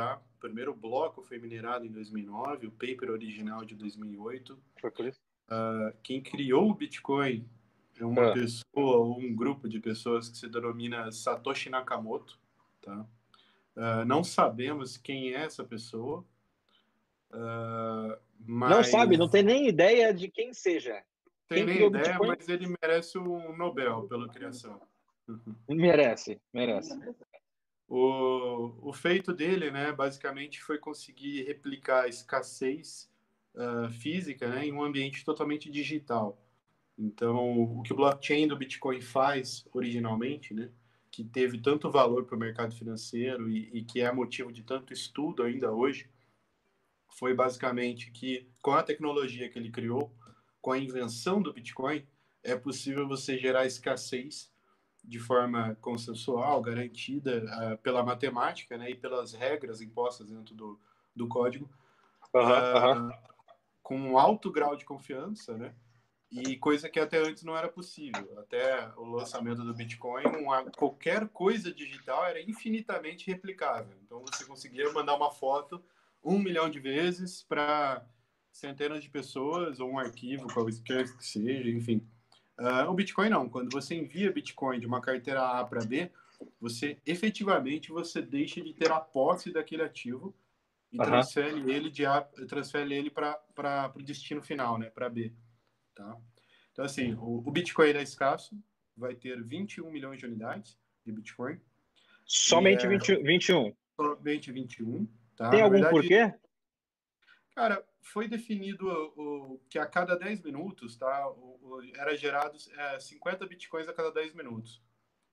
tá? O primeiro bloco foi minerado em 2009, o paper original de 2008. Foi por isso? Uh, quem criou o Bitcoin é uma ah. pessoa ou um grupo de pessoas que se denomina Satoshi Nakamoto, tá? Uh, não sabemos quem é essa pessoa. Uh, mas... Não sabe, não tem nem ideia de quem seja. Tem quem nem ideia, mas ele merece um Nobel pela criação. Merece, merece. O, o feito dele, né, basicamente, foi conseguir replicar a escassez uh, física né, em um ambiente totalmente digital. Então, o que o blockchain do Bitcoin faz originalmente, né, que teve tanto valor para o mercado financeiro e, e, que é motivo de tanto estudo ainda hoje, foi basicamente que, com a tecnologia que ele criou, com a invenção do Bitcoin, é possível você gerar escassez de forma consensual, garantida uh, pela matemática né, e pelas regras impostas dentro do, do código, uhum, uh, uhum. com um alto grau de confiança, né? E coisa que até antes não era possível. Até o lançamento do Bitcoin, uma, qualquer coisa digital era infinitamente replicável. Então você conseguia mandar uma foto um milhão de vezes para centenas de pessoas ou um arquivo, qualquer que seja, enfim. Uh, o Bitcoin não. Quando você envia Bitcoin de uma carteira A para B, você efetivamente você deixa de ter a posse daquele ativo e uhum. transfere ele de A, transfere ele para o destino final, né, para B. Tá? Então, assim, o, o Bitcoin é escasso, vai ter 21 milhões de unidades de Bitcoin. Somente é... 20, 21? Somente 21. Tá? Tem Na algum verdade, porquê? Cara, foi definido o, o, que a cada 10 minutos, tá, o, era gerados é, 50 bitcoins a cada 10 minutos.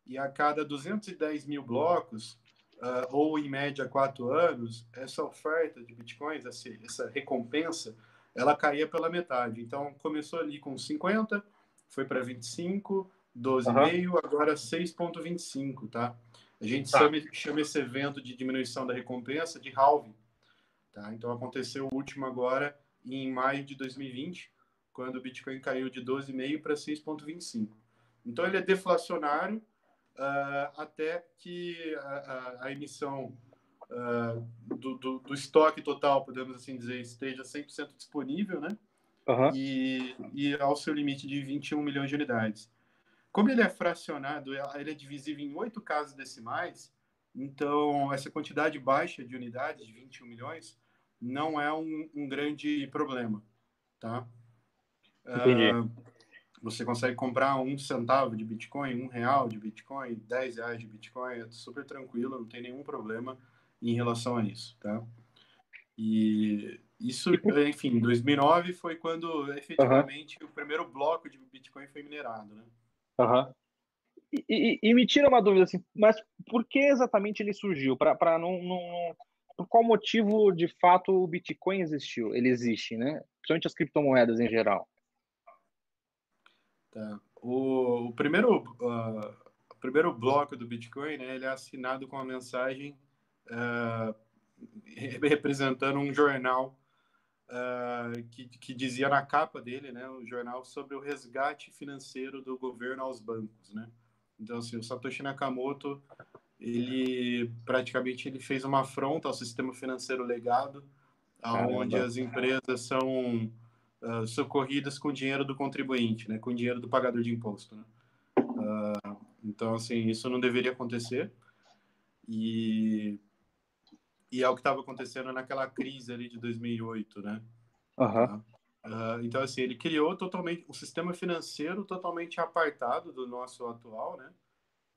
E a cada 210 mil blocos, uh, ou em média 4 anos, essa oferta de bitcoins, essa, essa recompensa, ela caía pela metade. Então, começou ali com 50, foi para 25, 12,5, uhum. agora 6,25, tá? A gente tá. Chama, chama, esse evento de diminuição da recompensa de halving, tá? Então, aconteceu o último agora em maio de 2020, quando o Bitcoin caiu de 12,5 para 6,25. Então, ele é deflacionário uh, até que a, a, a emissão uh, do, do, do, estoque total, podemos assim dizer, esteja 100% disponível, né? Uhum. E, e ao seu limite de 21 milhões de unidades. Como ele é fracionado, ele é divisível em oito casas decimais, então essa quantidade baixa de unidades, de 21 milhões, não é um, um grande problema, tá? Entendi. Uh, você consegue comprar um centavo de Bitcoin, um real de Bitcoin, dez reais de Bitcoin, é super tranquilo, não tem nenhum problema em relação a isso, tá? E isso, enfim, 2009 foi quando efetivamente uhum. o primeiro bloco de Bitcoin foi minerado, né? Uhum. E, e, e, me tira uma dúvida assim, mas por que exatamente ele surgiu? Para não, não, por qual motivo de fato o Bitcoin existiu? Ele existe, né? Principalmente as criptomoedas em geral. Tá. O, o primeiro uh, o primeiro bloco do Bitcoin, né? Ele é assinado com a mensagem uh, representando um jornal uh, que, que dizia na capa dele, né, o jornal sobre o resgate financeiro do governo aos bancos, né? Então, assim, o Satoshi Nakamoto, ele praticamente ele fez uma afronta ao sistema financeiro legado, aonde as empresas são uh, socorridas com dinheiro do contribuinte, né, com dinheiro do pagador de imposto, né? Uh, então, assim, isso não deveria acontecer. E e é o que estava acontecendo naquela crise ali de 2008, né? Uhum. Uh, então, assim, ele criou totalmente um sistema financeiro totalmente apartado do nosso atual, né?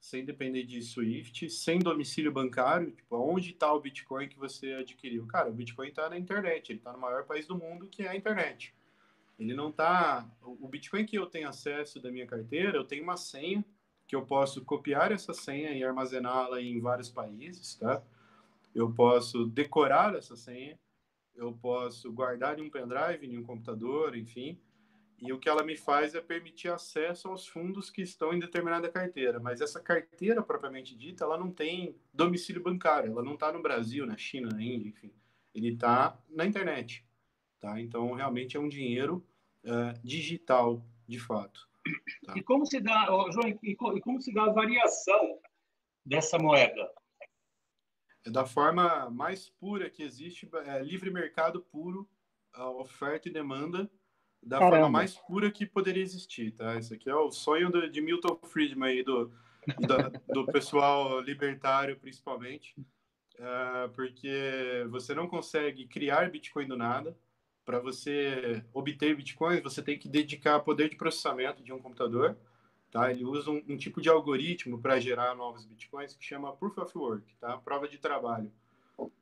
Sem depender de SWIFT, sem domicílio bancário. Tipo, onde está o Bitcoin que você adquiriu? Cara, o Bitcoin está na internet, ele está no maior país do mundo, que é a internet. Ele não está. O Bitcoin que eu tenho acesso da minha carteira, eu tenho uma senha que eu posso copiar essa senha e armazená-la em vários países, tá? eu posso decorar essa senha, eu posso guardar em um pendrive, em um computador, enfim. E o que ela me faz é permitir acesso aos fundos que estão em determinada carteira. Mas essa carteira propriamente dita, ela não tem domicílio bancário, ela não está no Brasil, na China, na Índia, enfim. Ele está na internet, tá? Então realmente é um dinheiro uh, digital, de fato. Tá? E como se dá, oh, João, e como se dá a variação dessa moeda? é da forma mais pura que existe, é livre mercado puro, oferta e demanda da Caramba. forma mais pura que poderia existir, tá? Isso aqui é o sonho do, de Milton Friedman aí, do, do, do pessoal libertário, principalmente, uh, porque você não consegue criar Bitcoin do nada. Para você obter Bitcoins, você tem que dedicar poder de processamento de um computador, tá? Ele usa um, um tipo de algoritmo para gerar novos Bitcoins que chama Proof of Work, tá? Prova de trabalho.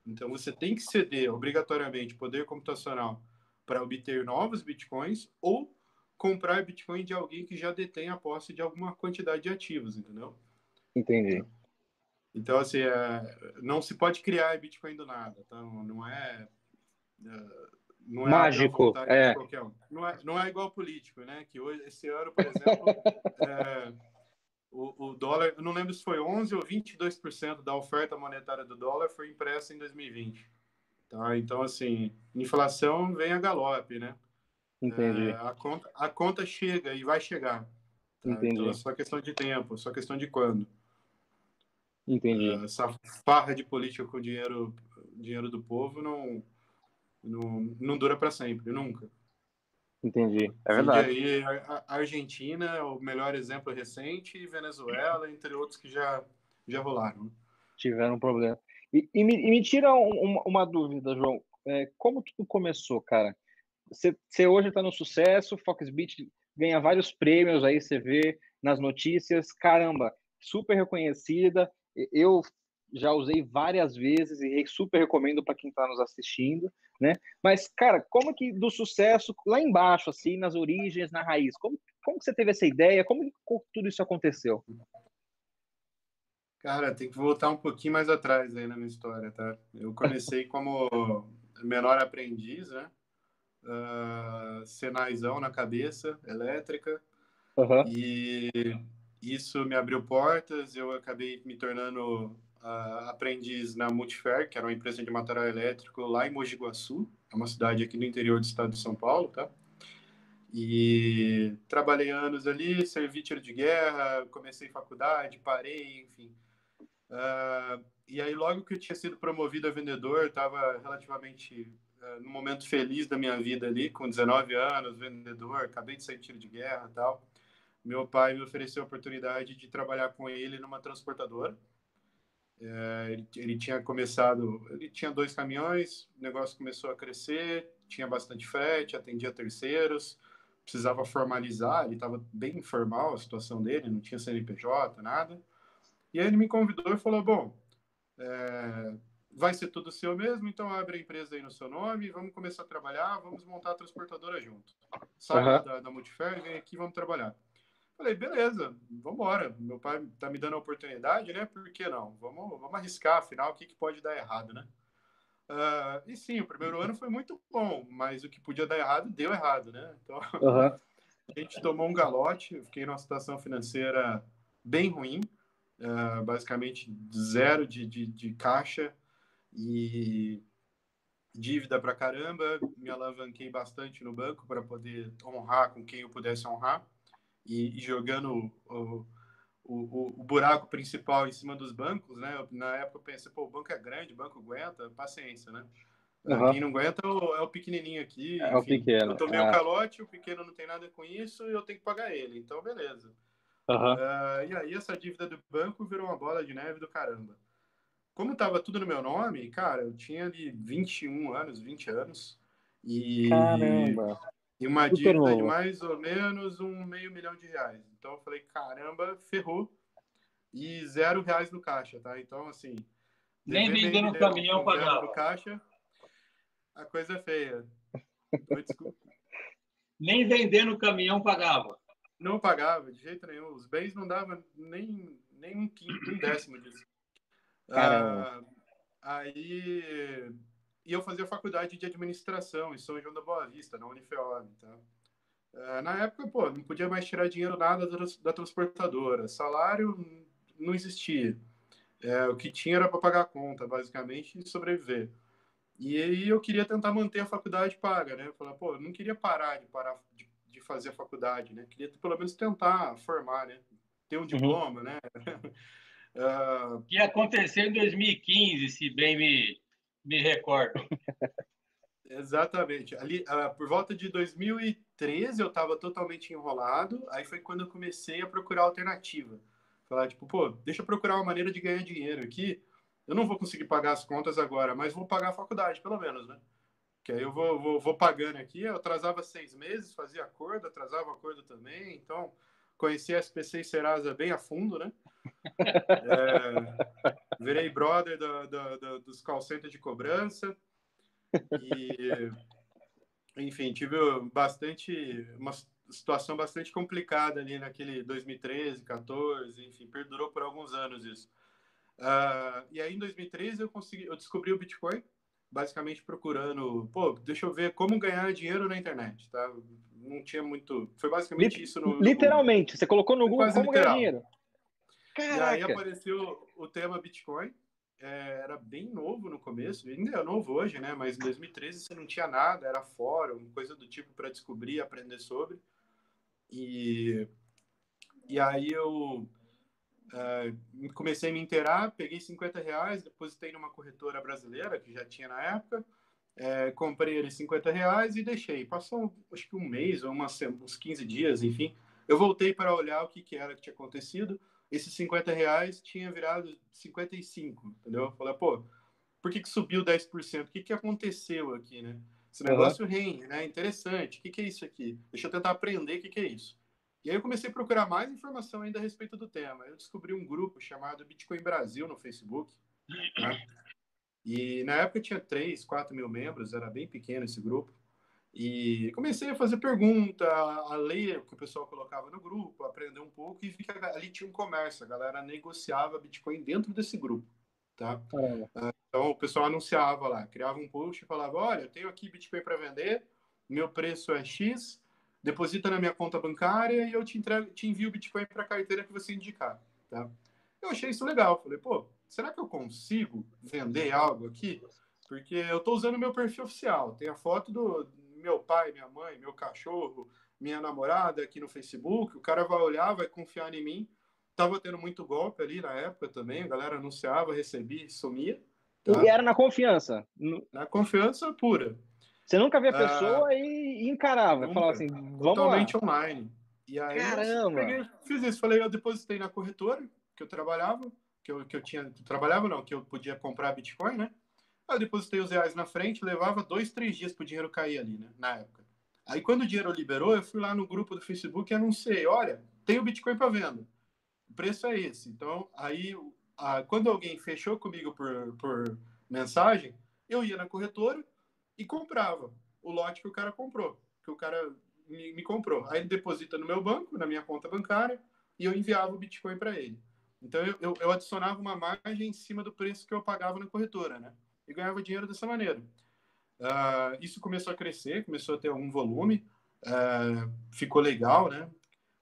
Então, você tem que ceder obrigatoriamente poder computacional para obter novos bitcoins ou comprar bitcoin de alguém que já detém a posse de alguma quantidade de ativos, entendeu? Entendi. Então, assim, é, não se pode criar bitcoin do nada, tá? Não é... é não é Mágico, é. Um. Não é. Não é igual político, né? Que hoje, esse ano, por exemplo, é, o, o, dólar, não lembro se foi 11 ou 22% da oferta monetária do dólar foi impressa em 2020. Tá? Então, assim, inflação vem a galope, né? Entendi. É, a, conta, a conta chega e vai chegar. Tá? Entendi. Então, é só questão de tempo, só questão de quando. Entendi. É, essa farra de política com dinheiro, dinheiro do povo não, não, não dura para sempre, nunca. Entendi, é verdade. E aí, a Argentina é o melhor exemplo recente, Venezuela, entre outros que já, já rolaram. Tiveram um problema. E, e, me, e me, tira um, uma dúvida, João. É, como tudo começou, cara? Você hoje está no sucesso, Foxbit ganha vários prêmios aí, você vê nas notícias. Caramba, super reconhecida. Eu já usei várias vezes e super recomendo para quem está nos assistindo, né? Mas, cara, como que do sucesso lá embaixo, assim, nas origens, na raiz, como, como que você teve essa ideia? Como, como tudo isso aconteceu? Cara, tem que voltar um pouquinho mais atrás aí na minha história, tá? Eu comecei como menor aprendiz, né? Uh, Senaizão na cabeça, elétrica. Uhum. E isso me abriu portas. Eu acabei me tornando uh, aprendiz na Multifair, que era uma empresa de material elétrico lá em Mogi Guaçu, é uma cidade aqui no interior do estado de São Paulo, tá? E trabalhei anos ali, servi tiro de guerra, comecei faculdade, parei, enfim. Uh, e aí, logo que eu tinha sido promovido a vendedor, estava relativamente uh, no momento feliz da minha vida ali, com 19 anos, vendedor, acabei de sair de tiro de guerra tal. Meu pai me ofereceu a oportunidade de trabalhar com ele numa transportadora. Uh, ele, ele, tinha começado, ele tinha dois caminhões, o negócio começou a crescer, tinha bastante frete, atendia terceiros, precisava formalizar, ele estava bem informal a situação dele, não tinha CNPJ, nada. E aí ele me convidou e falou: Bom, é, vai ser tudo seu mesmo, então abre a empresa aí no seu nome, vamos começar a trabalhar, vamos montar a transportadora junto. Sai uhum. da, da Multifer, vem aqui, vamos trabalhar. Falei, beleza, vamos embora. Meu pai tá me dando a oportunidade, né? Por que não? Vamos, vamos arriscar, afinal, o que, que pode dar errado, né? Uh, e sim, o primeiro ano foi muito bom, mas o que podia dar errado, deu errado, né? Então, uhum. a gente tomou um galote, eu fiquei numa situação financeira bem ruim, uh, basicamente zero de, de, de caixa e dívida para caramba. Me alavanquei bastante no banco para poder honrar com quem eu pudesse honrar e, e jogando o, o, o, buraco principal em cima dos bancos, né? Na época eu pensei, pô, o banco é grande, o banco aguenta, paciência, né? Uhum. Quem não aguenta é o, é o pequenininho aqui. É enfim, o pequeno. Eu tomei é. o calote, o pequeno não tem nada com isso e eu tenho que pagar ele. Então, beleza. Uhum. Uh, e aí essa dívida do banco virou uma bola de neve do caramba. Como estava tudo no meu nome, cara, eu tinha ali 21 anos, 20 anos. E, caramba. e uma Super dívida novo. de mais ou menos um meio milhão de reais. Então eu falei, caramba, ferrou. E zero reais no caixa, tá? Então, assim. Nem vendendo o caminhão pagava. No caixa, a coisa é feia. Nem vendendo o caminhão pagava. Não pagava, de jeito nenhum. Os bens não davam nem, nem um, quinto, um décimo disso. Ah, aí. E eu fazia faculdade de administração em São João da Boa Vista, na Unifeob. Tá? Ah, na época, pô, não podia mais tirar dinheiro nada da, da transportadora. Salário não existia. É, o que tinha era para pagar a conta, basicamente, e sobreviver. E aí eu queria tentar manter a faculdade paga, né? Falei, pô, eu não queria parar de parar de fazer a faculdade, né? Queria pelo menos tentar formar, né? Ter um uhum. diploma, uhum. né? Uh... Que aconteceu em 2015, se bem me, me recordo. Exatamente. Ali, uh, por volta de 2013, eu estava totalmente enrolado. Aí foi quando eu comecei a procurar alternativa. Falar, tipo, pô, deixa eu procurar uma maneira de ganhar dinheiro aqui. Eu não vou conseguir pagar as contas agora, mas vou pagar a faculdade, pelo menos, né? Que aí eu vou, vou, vou pagando aqui. Eu atrasava seis meses, fazia acordo, atrasava acordo também. Então, conheci a SPC e Serasa bem a fundo, né? É, virei brother do, do, do, dos call centers de cobrança. E, enfim, tive bastante, uma situação bastante complicada ali naquele 2013, 14, enfim, perdurou por alguns anos isso. Uh, e aí, em 2013, eu, consegui, eu descobri o Bitcoin, basicamente procurando, pô, deixa eu ver como ganhar dinheiro na internet, tá? Não tinha muito. Foi basicamente isso no. Literalmente, você colocou no Google como literal. ganhar dinheiro. Caraca. E aí apareceu o tema Bitcoin. É, era bem novo no começo, ainda é novo hoje, né? Mas em 2013 você não tinha nada, era fórum, coisa do tipo para descobrir, aprender sobre. E, e aí eu uh, comecei a me inteirar, peguei 50 reais, depositei numa corretora brasileira que já tinha na época, é, comprei ele 50 reais e deixei. Passou acho que um mês ou uma, uns 15 dias, enfim. Eu voltei para olhar o que, que era que tinha acontecido esses 50 reais tinha virado 55, entendeu? Eu falei, pô, por que, que subiu 10%? O que, que aconteceu aqui, né? Esse negócio uhum. rende, né? Interessante. O que, que é isso aqui? Deixa eu tentar aprender o que, que é isso. E aí eu comecei a procurar mais informação ainda a respeito do tema. Eu descobri um grupo chamado Bitcoin Brasil no Facebook. Né? E na época tinha 3, 4 mil membros, era bem pequeno esse grupo. E comecei a fazer pergunta, a ler o que o pessoal colocava no grupo, aprender um pouco e vi que ali tinha um comércio, a galera negociava Bitcoin dentro desse grupo, tá? Então o pessoal anunciava lá, criava um post e falava, olha, eu tenho aqui Bitcoin para vender, meu preço é X, deposita na minha conta bancária e eu te, entrego, te envio Bitcoin para a carteira que você indicar, tá? Eu achei isso legal, falei, pô, será que eu consigo vender algo aqui? Porque eu estou usando meu perfil oficial, tem a foto do meu pai, minha mãe, meu cachorro, minha namorada aqui no Facebook, o cara vai olhar, vai confiar em mim. Tava tendo muito golpe ali na época também, a galera anunciava, recebia, sumia. Tá? E era na confiança? Na confiança pura. Você nunca via a ah, pessoa ah, e encarava, nunca, falava assim, vamos totalmente lá. online. E aí Caramba! Peguei, fiz isso, falei, eu depositei na corretora que eu trabalhava, que eu, que eu tinha, trabalhava não, que eu podia comprar Bitcoin, né? Aí eu depositei os reais na frente, levava dois, três dias para o dinheiro cair ali, né? Na época. Aí quando o dinheiro liberou, eu fui lá no grupo do Facebook e anunciei, olha, tem o Bitcoin para venda. O preço é esse. Então, aí, a, quando alguém fechou comigo por, por mensagem, eu ia na corretora e comprava o lote que o cara comprou, que o cara me, me comprou. Aí ele deposita no meu banco, na minha conta bancária, e eu enviava o Bitcoin para ele. Então, eu, eu, eu adicionava uma margem em cima do preço que eu pagava na corretora, né? e ganhava dinheiro dessa maneira. Uh, isso começou a crescer, começou a ter algum volume, uh, ficou legal, né?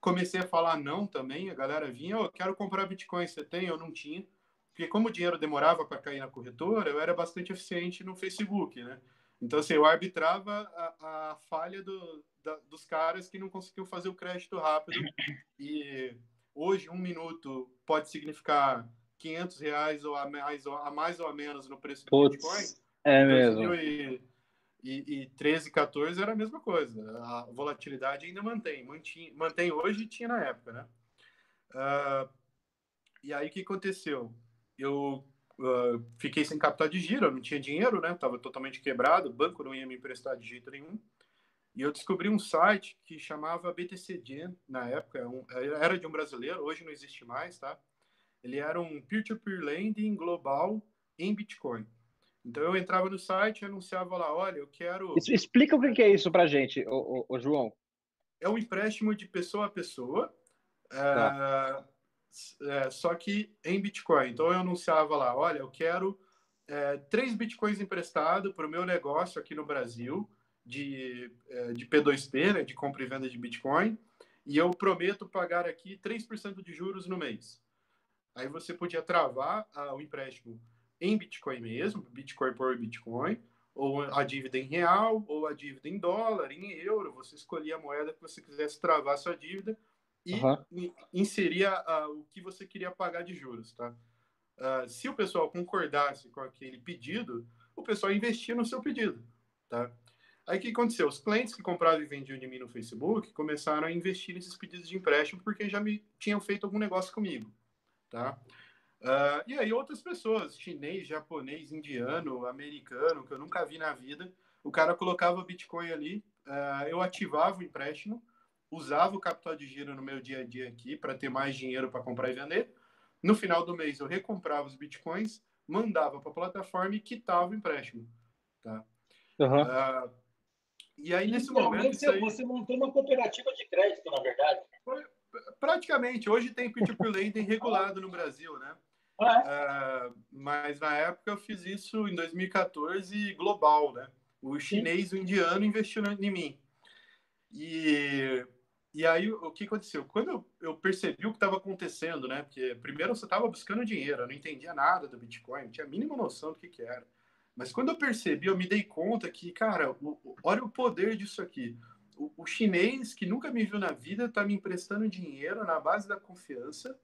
Comecei a falar não também, a galera vinha, oh, quero comprar Bitcoin, você tem? Eu não tinha. Porque como o dinheiro demorava para cair na corretora, eu era bastante eficiente no Facebook, né? Então, assim, eu arbitrava a, a falha do, da, dos caras que não conseguiam fazer o crédito rápido. E hoje, um minuto pode significar 500 reais ou a mais, ou a mais ou a menos no preço do Puts, Bitcoin. É mesmo. E, e, e 13, 14 era a mesma coisa. A volatilidade ainda mantém. Mantém, mantém hoje e tinha na época, né? Uh, e aí o que aconteceu? Eu uh, fiquei sem capital de giro, eu não tinha dinheiro, né? Tava totalmente quebrado, o banco não ia me emprestar de jeito nenhum. E eu descobri um site que chamava BTCGen, na época, é era de um brasileiro, hoje não existe mais, tá? Ele era um peer-to-peer lending global em Bitcoin. Então eu entrava no site e anunciava lá, olha, eu quero. Explica o que é isso para gente, o, João. É um empréstimo de pessoa a pessoa, tá. é, é, só que em Bitcoin. Então eu anunciava lá, olha, eu quero é, três Bitcoins emprestado para o meu negócio aqui no Brasil de, é, de P2P, né, de compra e venda de Bitcoin, e eu prometo pagar aqui 3% de juros no mês. Aí você podia travar a, o empréstimo em Bitcoin mesmo, Bitcoin por Bitcoin, ou a dívida em real, ou a dívida em dólar, em euro. Você escolhia a moeda que você quisesse travar a sua dívida e uhum. inserir a, o que você queria pagar de juros, tá? Uh, se o pessoal concordasse com aquele pedido, o pessoal investia no seu pedido, tá? Aí o que aconteceu? Os clientes que compravam e vendiam de mim no Facebook começaram a investir nesses pedidos de empréstimo porque já me tinham feito algum negócio comigo, tá? Uh, e aí outras pessoas, chinês, japonês, indiano, americano, que eu nunca vi na vida, o cara colocava Bitcoin ali, uh, eu ativava o empréstimo, usava o capital de giro no meu dia a dia aqui para ter mais dinheiro para comprar e vender. No final do mês eu recomprava os Bitcoins, mandava para a plataforma e quitava o empréstimo, tá? Uhum. Uh, e aí, nesse momento. Você, aí... você montou uma cooperativa de crédito, na verdade. Praticamente. Hoje tem peer-to-peer lending regulado no Brasil, né? Ah, é? uh, mas na época eu fiz isso em 2014 global, né? O chinês e o indiano investiram em mim. E, e aí o que aconteceu? Quando eu, percebi o que estava acontecendo, né? Porque primeiro você estava buscando dinheiro, eu não entendia nada do Bitcoin, não tinha a mínima noção do que, que era. Mas quando eu percebi, eu me dei conta que, cara, o, olha o poder disso aqui. O, o, chinês, que nunca me viu na vida, está me emprestando dinheiro na base da confiança.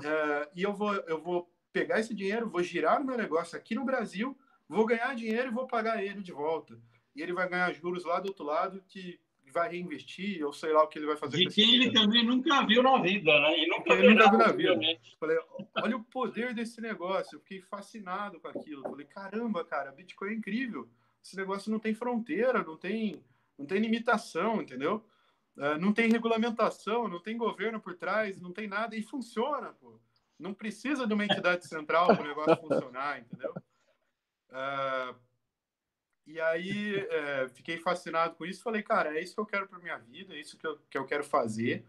Uh, e eu vou, eu vou pegar esse dinheiro, vou girar o meu negócio aqui no Brasil, vou ganhar dinheiro e vou pagar ele de volta. E ele vai ganhar juros lá do outro lado que vai reinvestir, ou sei lá o que ele vai fazer. De quem ele também nunca viu na vida, né? E nunca, ele nunca viu na vida. Falei, olha o poder desse negócio. Eu fiquei fascinado com aquilo. Falei, caramba, cara, Bitcoin é incrível. Esse negócio não tem fronteira, não tem, não tem limitação, entendeu? Uh, não tem regulamentação, não tem governo por trás, não tem nada e funciona, pô. Não precisa de uma entidade central para o negócio funcionar, entendeu? Uh, e aí é, fiquei fascinado com isso. Falei, cara, é isso que eu quero para minha vida, é isso que eu, que eu quero fazer.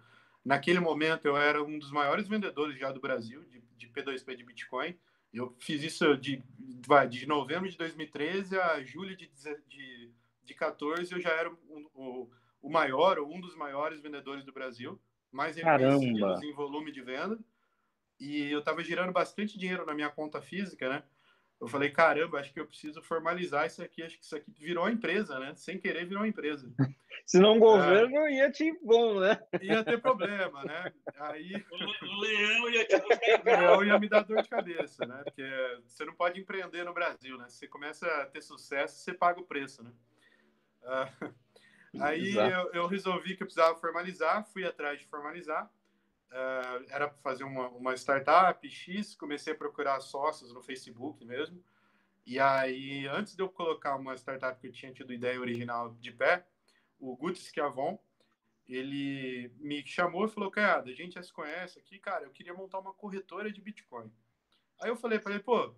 Naquele momento eu era um dos maiores vendedores já do Brasil de, de P2P de Bitcoin. Eu fiz isso de, de novembro de 2013 a julho de, de, de 14. Eu já era um, o, o maior, ou um dos maiores vendedores do Brasil, mais reconhecidos em volume de venda. E eu estava girando bastante dinheiro na minha conta física, né? Eu falei, caramba, acho que eu preciso formalizar isso aqui, acho que isso aqui virou uma empresa, né? Sem querer virou uma empresa. Se não o governo é, ia te bom, né? Ia ter problema, né? Aí o leão ia te O leão ia me dar dor de cabeça, né? Porque você não pode empreender no Brasil, né? Se você começa a ter sucesso, você paga o preço, né? Uh, aí eu, eu resolvi que eu precisava formalizar, fui atrás de formalizar. Uh, era para fazer uma, uma startup X, comecei a procurar sócios no Facebook mesmo. E aí, antes de eu colocar uma startup que eu tinha tido ideia original de pé, o Guto Schiavon, ele me chamou e falou, cara, a gente já se conhece aqui, cara, eu queria montar uma corretora de Bitcoin. Aí eu falei para ele, pô,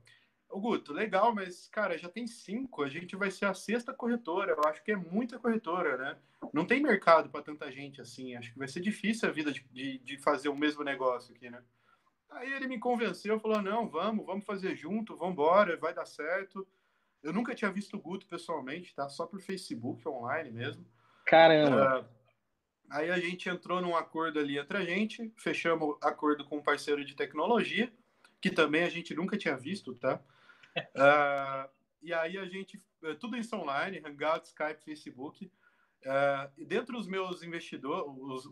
o Guto, legal, mas, cara, já tem cinco, a gente vai ser a sexta corretora, eu acho que é muita corretora, né? Não tem mercado para tanta gente assim, acho que vai ser difícil a vida de, de, de, fazer o mesmo negócio aqui, né? Aí ele me convenceu, falou, não, vamos, vamos fazer junto, vamos embora, vai dar certo. Eu nunca tinha visto o Guto pessoalmente, tá? Só por Facebook, online mesmo. Caramba! Uh, aí a gente entrou num acordo ali entre a gente, fechamos acordo com um parceiro de tecnologia, que também a gente nunca tinha visto, tá? Uh, e aí a gente, eh, tudo isso online, Hangout, Skype, Facebook. Uh, dentro dos meus investidores, os,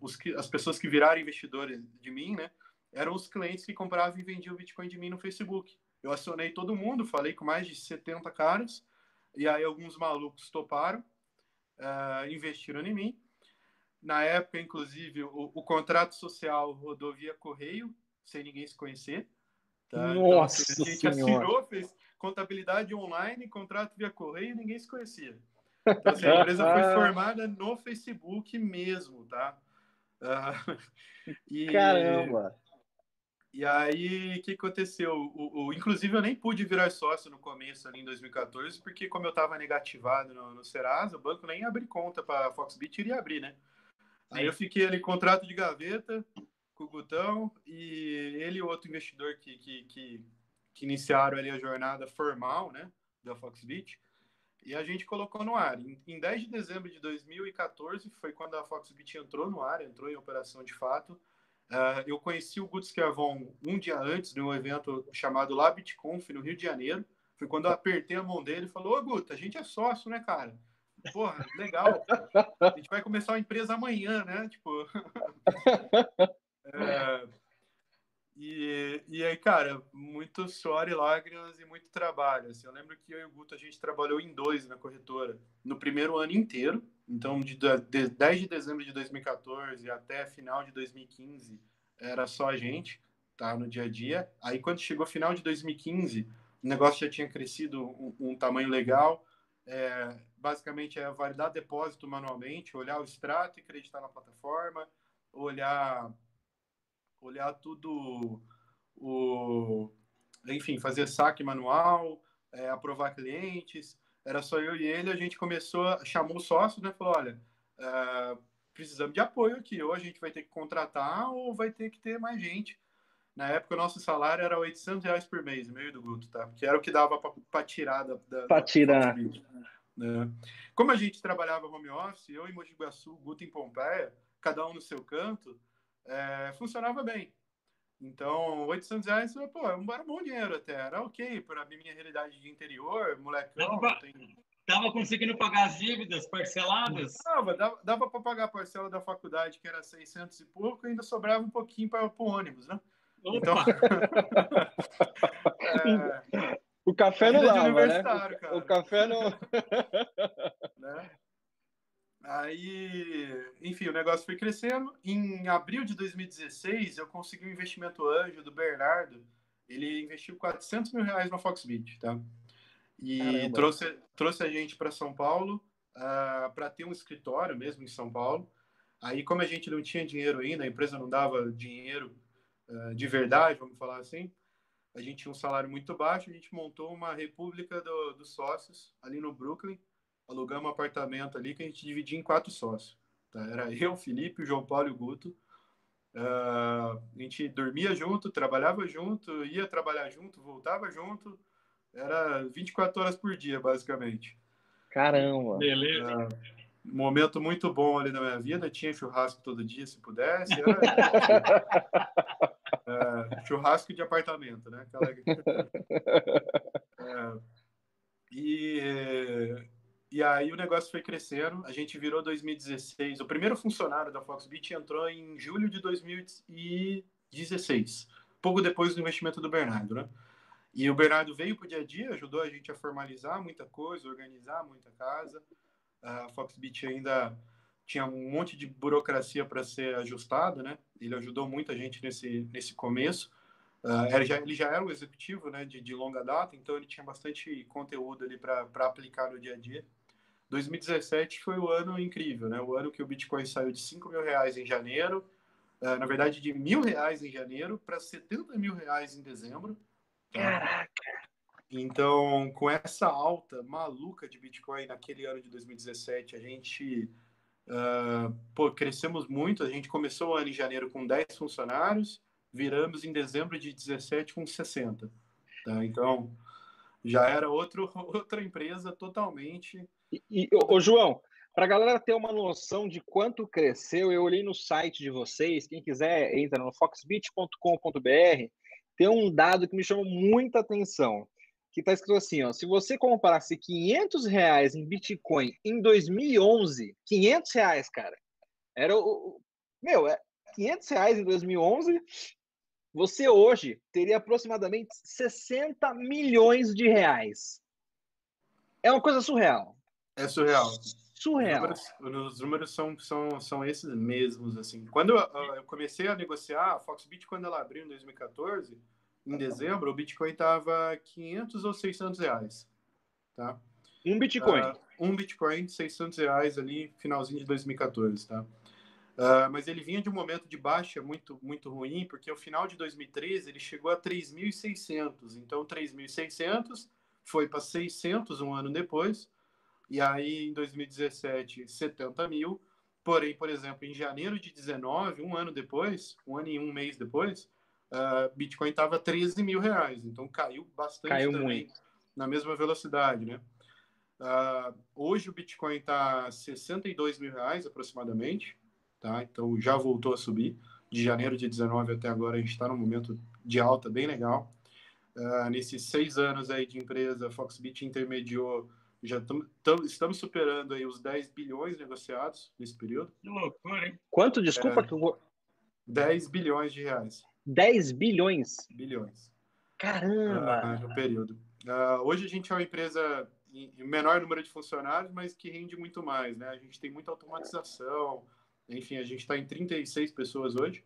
os, as pessoas que viraram investidores de mim, né, eram os clientes que compravam e vendiam Bitcoin de mim no Facebook. Eu acionei todo mundo, falei com mais de 70 caras, e aí alguns malucos toparam, uh, investiram em mim. Na época, inclusive, o, o contrato social rodou via correio, sem ninguém se conhecer. Tá? Nossa então, a gente senhora. assinou, fez contabilidade online, contrato via correio, ninguém se conhecia. Então, assim, a empresa foi formada no Facebook mesmo, tá? Uh, e, Caramba! E aí, o que aconteceu? O, o, inclusive, eu nem pude virar sócio no começo, ali em 2014, porque como eu estava negativado no, no Serasa, o banco nem abriu conta para a Foxbit, iria abrir, né? Aí eu fiquei ali, contrato de gaveta, com o Gutão e ele e outro investidor que, que, que, que, iniciaram ali a jornada formal, né, da Foxbit, e a gente colocou no ar. Em, em 10 de dezembro de 2014 foi quando a Foxbit entrou no ar, entrou em operação de fato. Uh, eu conheci o Guto Schiavon um dia antes de um evento chamado LabitConf no Rio de Janeiro. Foi quando eu apertei a mão dele e falou: Ô Guto, a gente é sócio, né, cara? Porra, legal. A gente vai começar uma empresa amanhã, né? Tipo, é, e, e aí, cara, muito suor e lágrimas e muito trabalho. Assim, eu lembro que eu e o Guto, a gente trabalhou em dois na corretora, no primeiro ano inteiro. Então, de, de 10 de dezembro de 2014 até final de 2015, era só a gente, tá, no dia a dia. Aí, quando chegou final de 2015, o negócio já tinha crescido um, um tamanho legal. É, basicamente, é validar depósito manualmente, olhar o extrato e acreditar na plataforma, olhar olhar tudo, o, enfim, fazer saque manual, é, aprovar clientes. Era só eu e ele, a gente começou, chamou o sócio, né? Falou, olha, é, precisamos de apoio aqui, ou a gente vai ter que contratar ou vai ter que ter mais gente. Na época, o nosso salário era 800 reais por mês, meio do Guto, tá? Que era o que dava para tirar da... Para tirar. Né? Como a gente trabalhava home office, eu em Mogi Guaçu, Guto em Pompeia, cada um no seu canto, é, funcionava bem. Então, 800 reais, pô, era um bom dinheiro até. Era ok para a minha realidade de interior, molecão. Dava, tem... Conseguindo pagar as dívidas parceladas? Dava, dava, dava para pagar a parcela da faculdade, que era 600 e pouco, e ainda sobrava um pouquinho para o ônibus, né? Opa. Então. é... O café não dava, né? O, o, café não. né? Aí, enfim, o negócio foi crescendo. Em abril de 2016, eu consegui um investimento anjo do Bernardo. Ele investiu 400 mil reais na Foxbit, tá? E trouxe, trouxe a gente para São Paulo uh, ah, para ter um escritório mesmo em São Paulo. Aí, como a gente não tinha dinheiro ainda, a empresa não dava dinheiro uh, de verdade, vamos falar assim, a gente tinha um salário muito baixo, a gente montou uma república do, dos sócios ali no Brooklyn, alugamos um apartamento ali que a gente dividia em quatro sócios. Tá? Era eu, Felipe, o João Paulo e o Guto. Uh, a gente dormia junto, trabalhava junto, ia trabalhar junto, voltava junto. Era 24 horas por dia, basicamente. Caramba! Beleza. Uh, momento muito bom ali na minha vida. Tinha churrasco todo dia, se pudesse. Era... uh, churrasco de apartamento, né? Aquela... uh, e e aí o negócio foi crescendo, a gente virou 2016. O primeiro funcionário da Foxbit entrou em julho de 2016, pouco depois do investimento do Bernardo, né? E o Bernardo veio para o dia a dia, ajudou a gente a formalizar muita coisa, organizar muita casa. A Foxbit ainda tinha um monte de burocracia para ser ajustada, né? Ele ajudou muita gente nesse, nesse começo. Uh, ele, já, ele já era o executivo né, de, de longa data, então ele tinha bastante conteúdo ali para aplicar no dia a dia. 2017 foi o ano incrível, né? O ano que o Bitcoin saiu de 5 mil reais em janeiro, uh, na verdade de mil reais em janeiro para 70 mil reais em dezembro. Tá? Caraca! Então, com essa alta maluca de Bitcoin naquele ano de 2017, a gente uh, pô, crescemos muito. A gente começou o ano em janeiro com 10 funcionários, viramos em dezembro de 17 com 60. Tá? Então, já era outro, outra empresa totalmente e, e ô, João, para a galera ter uma noção de quanto cresceu, eu olhei no site de vocês. Quem quiser, entra no foxbit.com.br. Tem um dado que me chamou muita atenção, que está escrito assim: ó, se você comparasse 500 reais em Bitcoin em 2011, 500 reais, cara, era o. Meu, é 500 reais em 2011, você hoje teria aproximadamente 60 milhões de reais. É uma coisa surreal. É surreal. Surreal. Os números, os números são, são, são esses mesmos, assim. Quando eu, eu, comecei a negociar, a Foxbit, quando ela abriu em 2014, em dezembro, o Bitcoin estava 500 ou 600 reais, tá? Um Bitcoin? Uh, um Bitcoin, 600 reais ali, finalzinho de 2014, tá? Uh, mas ele vinha de um momento de baixa muito, muito ruim, porque o final de 2013 ele chegou a 3.600. Então, 3.600 foi para 600 um ano depois. E aí, em 2017, 70 mil. Porém, por exemplo, em janeiro de 19, um ano depois, um ano e um mês depois, uh, Bitcoin estava 13 mil reais. Então, caiu bastante caiu também, muito. na mesma velocidade, né? Uh, hoje o Bitcoin está 62 mil reais aproximadamente, tá? Então já voltou a subir. De janeiro de 19 até agora a gente está num momento de alta bem legal. Uh, nesses seis anos aí de empresa, a Foxbit intermediou já tam, tam, estamos superando aí os 10 bilhões negociados nesse período. Que loucura, hein? Quanto? Desculpa. É, que eu... 10 bilhões de reais. 10 bilhões? Bilhões. Caramba! Uh, no período. Uh, hoje a gente é uma empresa em menor número de funcionários, mas que rende muito mais, né? A gente tem muita automatização, enfim, a gente está em 36 pessoas hoje.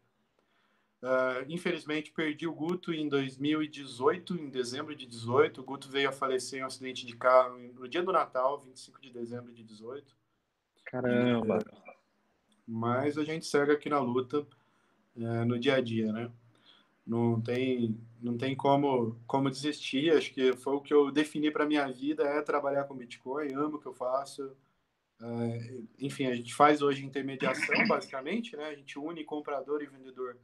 Uh, infelizmente, perdi o Guto em 2018, em dezembro de 18. O Guto veio a falecer em um acidente de carro no dia do Natal, 25 de dezembro de 18. Caramba! Mas a gente segue aqui na luta, uh, no dia a dia, né? Não tem, não tem como, como desistir. Acho que foi o que eu defini para minha vida, é trabalhar com Bitcoin. Amo o que eu faço. Uh, enfim, a gente faz hoje intermediação, basicamente, né? A gente une comprador e vendedor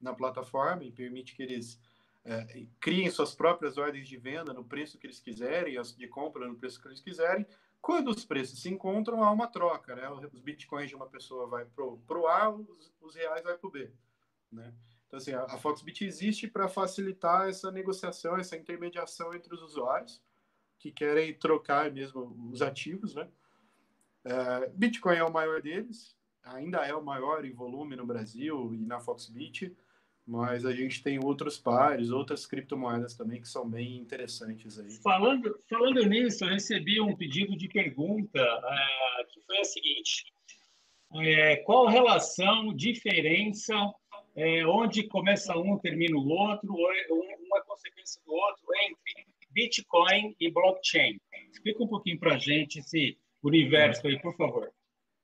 na plataforma e permite que eles é, criem suas próprias ordens de venda no preço que eles quiserem, as de compra no preço que eles quiserem. Quando os preços se encontram, há uma troca, né? Os bitcoins de uma pessoa vai pro, pro A, os, os reais vai pro B, né? Então, assim, a, a Foxbit existe para facilitar essa negociação, essa intermediação entre os usuários que querem trocar mesmo os ativos, né? É, Bitcoin é o maior deles, ainda é o maior em volume no Brasil e na Foxbit mas a gente tem outros pares, outras criptomoedas também que são bem interessantes aí. Falando, falando nisso, eu recebi um pedido de pergunta é, que foi a seguinte: é, qual relação, diferença, é, onde começa um, termina o outro, ou é uma consequência do outro entre Bitcoin e blockchain? Explica um pouquinho para a gente esse universo aí, por favor.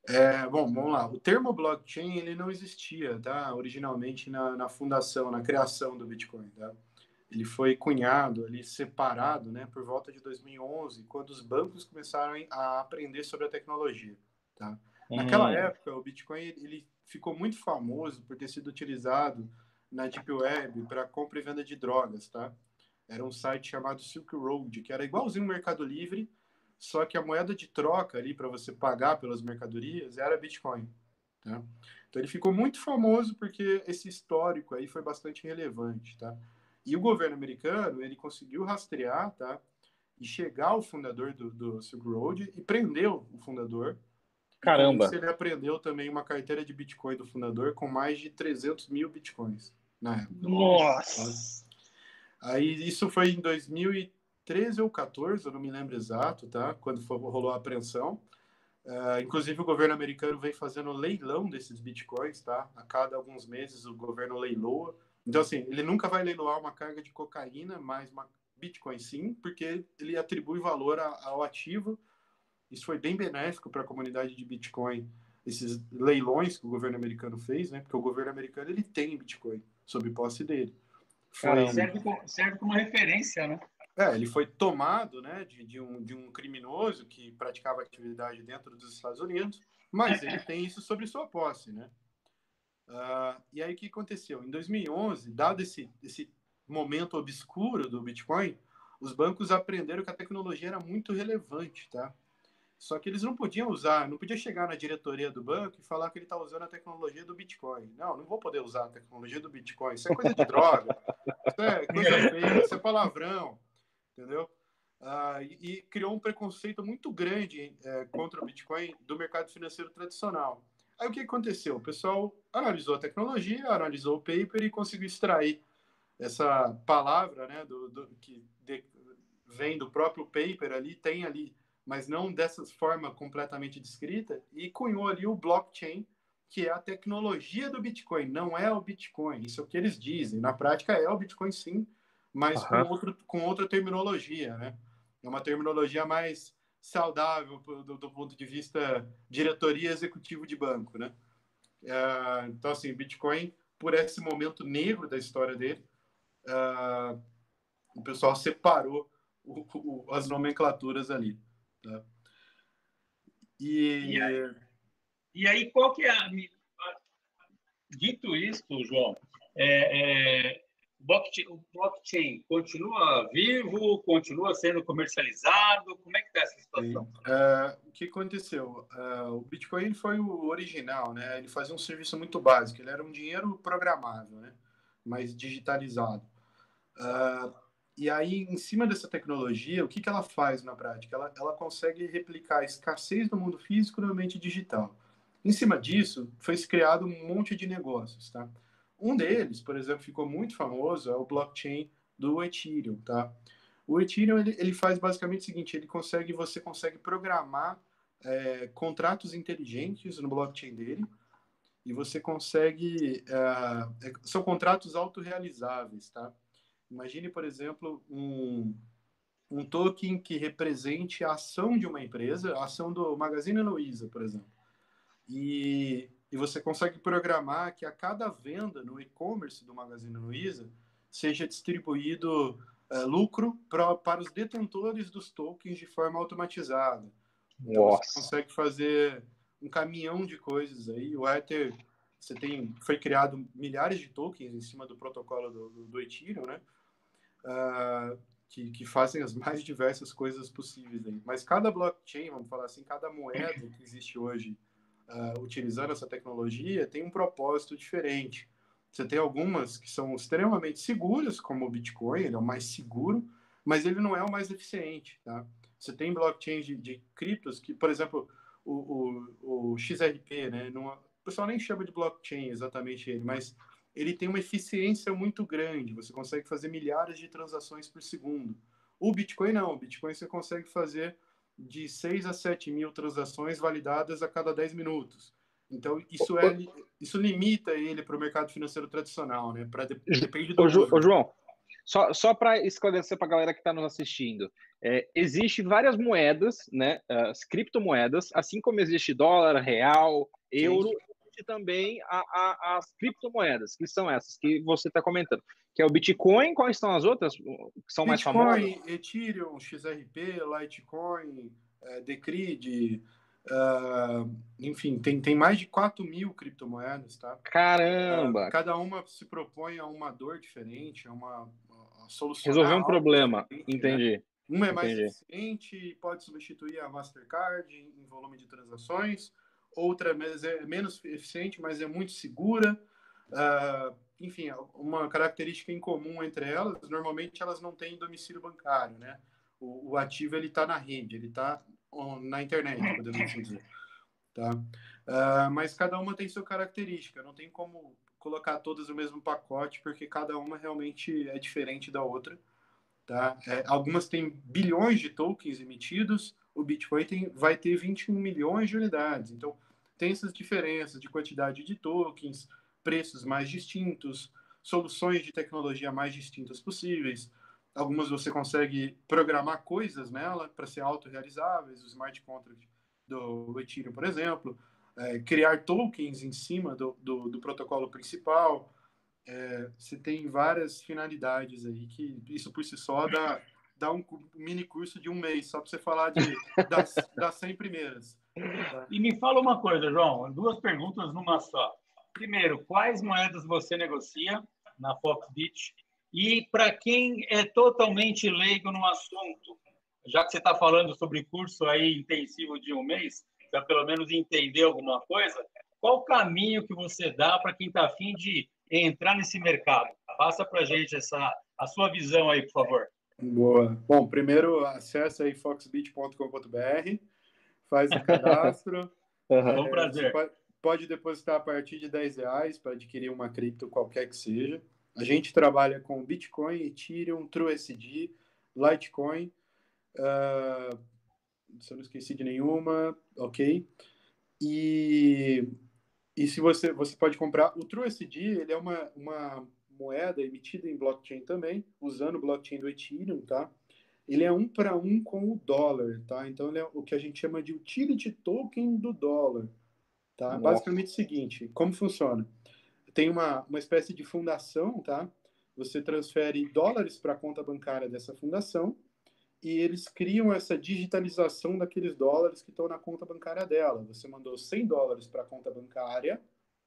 É, bom, vamos lá. O termo blockchain ele não existia, tá? Originalmente na, na fundação, na criação do Bitcoin, tá? Ele foi cunhado, ali separado, né, por volta de 2011, quando os bancos começaram a aprender sobre a tecnologia, tá? Naquela hum. época, o Bitcoin ele ficou muito famoso por ter sido utilizado na Deep Web para compra e venda de drogas, tá? Era um site chamado Silk Road, que era igualzinho o Mercado Livre, só que a moeda de troca ali para você pagar pelas mercadorias era Bitcoin. Tá? Então ele ficou muito famoso porque esse histórico aí foi bastante relevante, tá? E o governo americano ele conseguiu rastrear, tá? E chegar ao fundador do, do Silk Road e prendeu o fundador. Caramba! ele aprendeu também uma carteira de Bitcoin do fundador com mais de 300 mil Bitcoins na época. Nossa! Aí isso foi em 2013 13 ou 14, eu não me lembro exato, tá? Quando foi, rolou a apreensão. Uh, inclusive, o governo americano vem fazendo leilão desses bitcoins, tá? A cada alguns meses o governo leiloa. Então, assim, ele nunca vai leiloar uma carga de cocaína, mas uma bitcoin sim, porque ele atribui valor ao ativo. Isso foi bem benéfico para a comunidade de bitcoin, esses leilões que o governo americano fez, né? Porque o governo americano ele tem bitcoin sob posse dele. Foi... Serve, serve como referência, né? É, ele foi tomado né, de, de, um, de um criminoso que praticava atividade dentro dos Estados Unidos, mas ele tem isso sobre sua posse, né? Uh, e aí o que aconteceu? Em 2011, dado esse, esse momento obscuro do Bitcoin, os bancos aprenderam que a tecnologia era muito relevante, tá? Só que eles não podiam usar, não podia chegar na diretoria do banco e falar que ele está usando a tecnologia do Bitcoin. Não, não vou poder usar a tecnologia do Bitcoin. Isso é coisa de droga. Isso é coisa feia, isso é palavrão entendeu? Ah, e, e, criou um preconceito muito grande é, contra o Bitcoin do mercado financeiro tradicional. Aí o que aconteceu? O pessoal analisou a tecnologia, analisou o paper e conseguiu extrair essa palavra, né, do, do que de, vem do próprio paper ali, tem ali, mas não dessa forma completamente descrita, e cunhou ali o blockchain, que é a tecnologia do Bitcoin, não é o Bitcoin. Isso é o que eles dizem. Na prática é o Bitcoin sim, mas uhum. com, outro, com outra terminologia, né? É uma terminologia mais saudável do, do ponto de vista diretoria executivo de banco, né? É, então, assim, Bitcoin, por esse momento negro da história dele, é, o pessoal separou o, o, as nomenclaturas ali. Tá? E... E, aí, e aí, qual que é a... Dito isso, João, é, é o blockchain continua vivo, continua sendo comercializado? Como é que está essa situação? Uh, o que aconteceu? Uh, o Bitcoin foi o original, né? Ele fazia um serviço muito básico. Ele era um dinheiro programável, né? Mas digitalizado. Uh, e aí, em cima dessa tecnologia, o que, que ela faz na prática? Ela, ela consegue replicar a escassez do mundo físico no ambiente digital. Em cima disso, foi criado um monte de negócios, tá? Um deles, por exemplo, ficou muito famoso, é o blockchain do Ethereum, tá? O Ethereum, ele, ele faz basicamente o seguinte, ele consegue, você consegue programar é, contratos inteligentes no blockchain dele, e você consegue, é, são contratos autorrealizáveis, tá? Imagine, por exemplo, um, um token que represente a ação de uma empresa, a ação do Magazine Luiza, por exemplo. E, e você consegue programar que a cada venda no e-commerce do Magazine Luiza seja distribuído é, lucro pra, para os detentores dos tokens de forma automatizada. Então, Nossa. você consegue fazer um caminhão de coisas aí. O Ether, você tem, foi criado milhares de tokens em cima do protocolo do, do, do Ethereum, né? Uh, que, que fazem as mais diversas coisas possíveis aí. Mas cada blockchain, vamos falar assim, cada moeda que existe hoje uh, utilizando essa tecnologia tem um propósito diferente. Você tem algumas que são extremamente seguras, como o Bitcoin, ele é o mais seguro, mas ele não é o mais eficiente, tá? Você tem blockchains de, de criptos que, por exemplo, o, o, o XRP, né? Não, o pessoal nem chama de blockchain exatamente ele, mas ele tem uma eficiência muito grande. Você consegue fazer milhares de transações por segundo. O Bitcoin não. O Bitcoin você consegue fazer de 6 a 7 mil transações validadas a cada 10 minutos. Então, isso, é, isso limita ele para o mercado financeiro tradicional, né? Pra, depende do. Ô, Ju, ô João, só, só para esclarecer para a galera que está nos assistindo, é, existe várias moedas, né? As criptomoedas, assim como existe dólar, real, euro, Sim existe também a, a, as criptomoedas, que são essas que você está comentando, que é o Bitcoin, quais são as outras que são Bitcoin, mais famosas? Bitcoin, Ethereum, XRP, Litecoin, é, Decred, uh, enfim, tem, tem mais de 4 mil criptomoedas, tá? Caramba! Uh, cada uma se propõe a uma dor diferente, a uma a solução. Resolver um problema, né? entendi. Né? Uma é mais Entendi. eficiente, pode substituir a Mastercard em volume de transações outra é menos eficiente, mas é muito segura. Uh, enfim, uma característica em comum entre elas, normalmente elas não têm domicílio bancário, né? O, o ativo ele está na rede, ele está na internet, podemos dizer. Tá? Uh, mas cada uma tem sua característica, não tem como colocar todas no mesmo pacote, porque cada uma realmente é diferente da outra. Tá? É, algumas têm bilhões de tokens emitidos, o Bitcoin tem, vai ter 21 milhões de unidades. Então, tem essas diferenças de quantidade de tokens, preços mais distintos, soluções de tecnologia mais distintas possíveis. Algumas você consegue programar coisas nela para ser autorrealizáveis, o smart contract do Ethereum, por exemplo, é, criar tokens em cima do, do, do protocolo principal. É, você tem várias finalidades aí que isso por si só dá dar um mini curso de um mês, só para você falar de, das, das 100 primeiras. E me fala uma coisa, João, duas perguntas numa só. Primeiro, quais moedas você negocia na Foxbit? E para quem é totalmente leigo no assunto, já que você está falando sobre curso aí intensivo de um mês, para pelo menos entender alguma coisa, qual o caminho que você dá para quem está afim de entrar nesse mercado? Passa para a gente essa, a sua visão aí, por favor. Boa. Bom, primeiro acessa aí foxbit.com.br, faz o cadastro. uhum. é, um prazer. Pode, pode, depositar a partir de 10 reais para adquirir uma cripto qualquer que seja. A gente trabalha com Bitcoin, Ethereum, TrueSD, Litecoin. Uh, se eu não esqueci de nenhuma, ok. E, e se você, você pode comprar o TrueSD, ele é uma, uma moeda emitida em blockchain também, usando o blockchain do Ethereum, tá? Ele é um para um com o dólar, tá? Então ele é o que a gente chama de utility token do dólar, tá? Nossa. Basicamente o seguinte, como funciona? Tem uma, uma espécie de fundação, tá? Você transfere dólares para a conta bancária dessa fundação e eles criam essa digitalização daqueles dólares que estão na conta bancária dela. Você mandou 100 dólares para a conta bancária,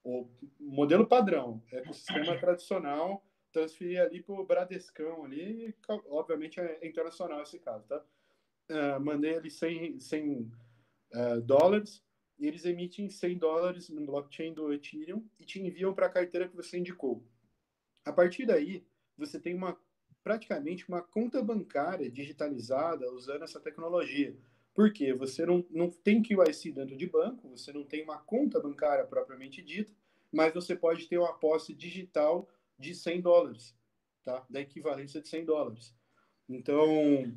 o modelo padrão, ecossistema tradicional, transferir ali para o Bradescão ali, obviamente é internacional esse caso, tá? Uh, mandei ali 100, 100 uh, dólares e eles emitem 100 dólares no blockchain do Ethereum e te enviam para a carteira que você indicou. A partir daí, você tem uma praticamente uma conta bancária digitalizada usando essa tecnologia. Porque você não, não tem QIC dentro de banco, você não tem uma conta bancária propriamente dita, mas você pode ter uma posse digital de 100 dólares, tá? Da equivalência de 100 dólares. Então,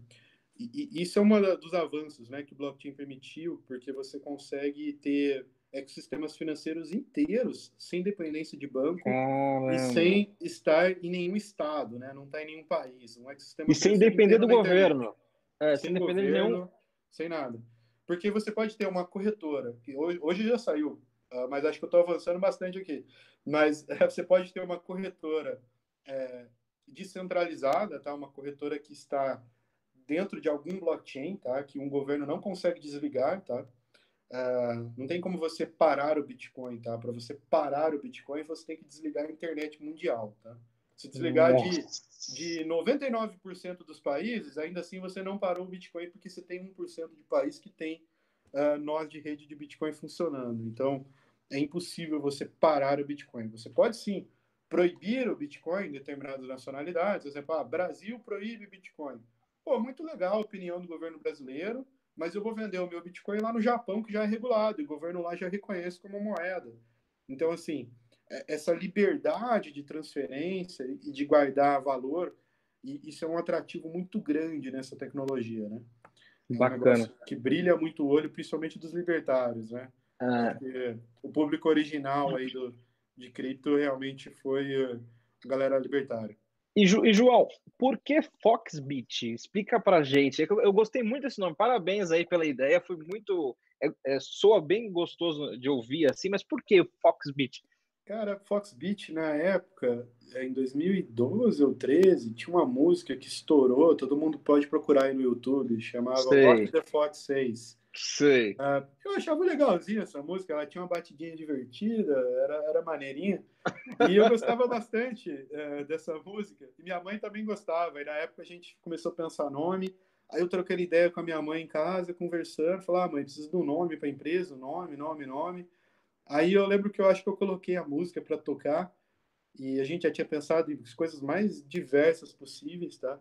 isso é um dos avanços, né, que o blockchain permitiu, porque você consegue ter ecossistemas financeiros inteiros sem dependência de banco Caramba. e sem estar em nenhum estado, né? Não está em nenhum país. Um ecossistema e sem depender do governo. É, sem, sem depender governo, de nenhum. Sem nada. Porque você pode ter uma corretora, que hoje, hoje já saiu, uh, mas acho que eu estou avançando bastante aqui. Mas você pode ter uma corretora é, descentralizada, tá? Uma corretora que está dentro de algum blockchain, tá? Que um governo não consegue desligar, tá? Uh, não tem como você parar o Bitcoin, tá? Para você parar o Bitcoin, você tem que desligar a internet mundial, tá? Se desligar de, de 99% dos países, ainda assim você não parou o Bitcoin porque você tem 1% de país que tem uh, nós de rede de Bitcoin funcionando. Então, é impossível você parar o Bitcoin. Você pode sim proibir o Bitcoin em determinadas nacionalidades. Por exemplo, ah, Brasil proíbe Bitcoin. Pô, muito legal a opinião do governo brasileiro, mas eu vou vender o meu Bitcoin lá no Japão, que já é regulado, e o governo lá já reconhece como moeda. Então, assim, essa liberdade de transferência e de guardar valor, e isso é um atrativo muito grande nessa tecnologia, né? É Bacana. Um que brilha muito o olho, principalmente dos libertários, né? Ah. o público original aí do, de cripto realmente foi a galera libertária. E, e, João, por que Foxbit? Explica pra gente. É eu, eu, gostei muito desse nome. Parabéns aí pela ideia. Foi muito. É, é, soa bem gostoso de ouvir assim, mas por que Foxbit? Cara, Foxbit na época, em 2012 ou 13, tinha uma música que estourou, todo mundo pode procurar aí no YouTube, chamava Rock the Fox 6. Sei. Uh, eu achava legalzinha essa música, ela tinha uma batidinha divertida, era, era maneirinha. E eu gostava bastante uh, dessa música. E minha mãe também gostava. E na época a gente começou a pensar nome. Aí eu troquei ideia com a minha mãe em casa, conversando. Falar, ah, mãe, preciso um nome para empresa, nome, nome, nome. Aí eu lembro que eu acho que eu coloquei a música para tocar. E a gente já tinha pensado em coisas mais diversas possíveis, tá?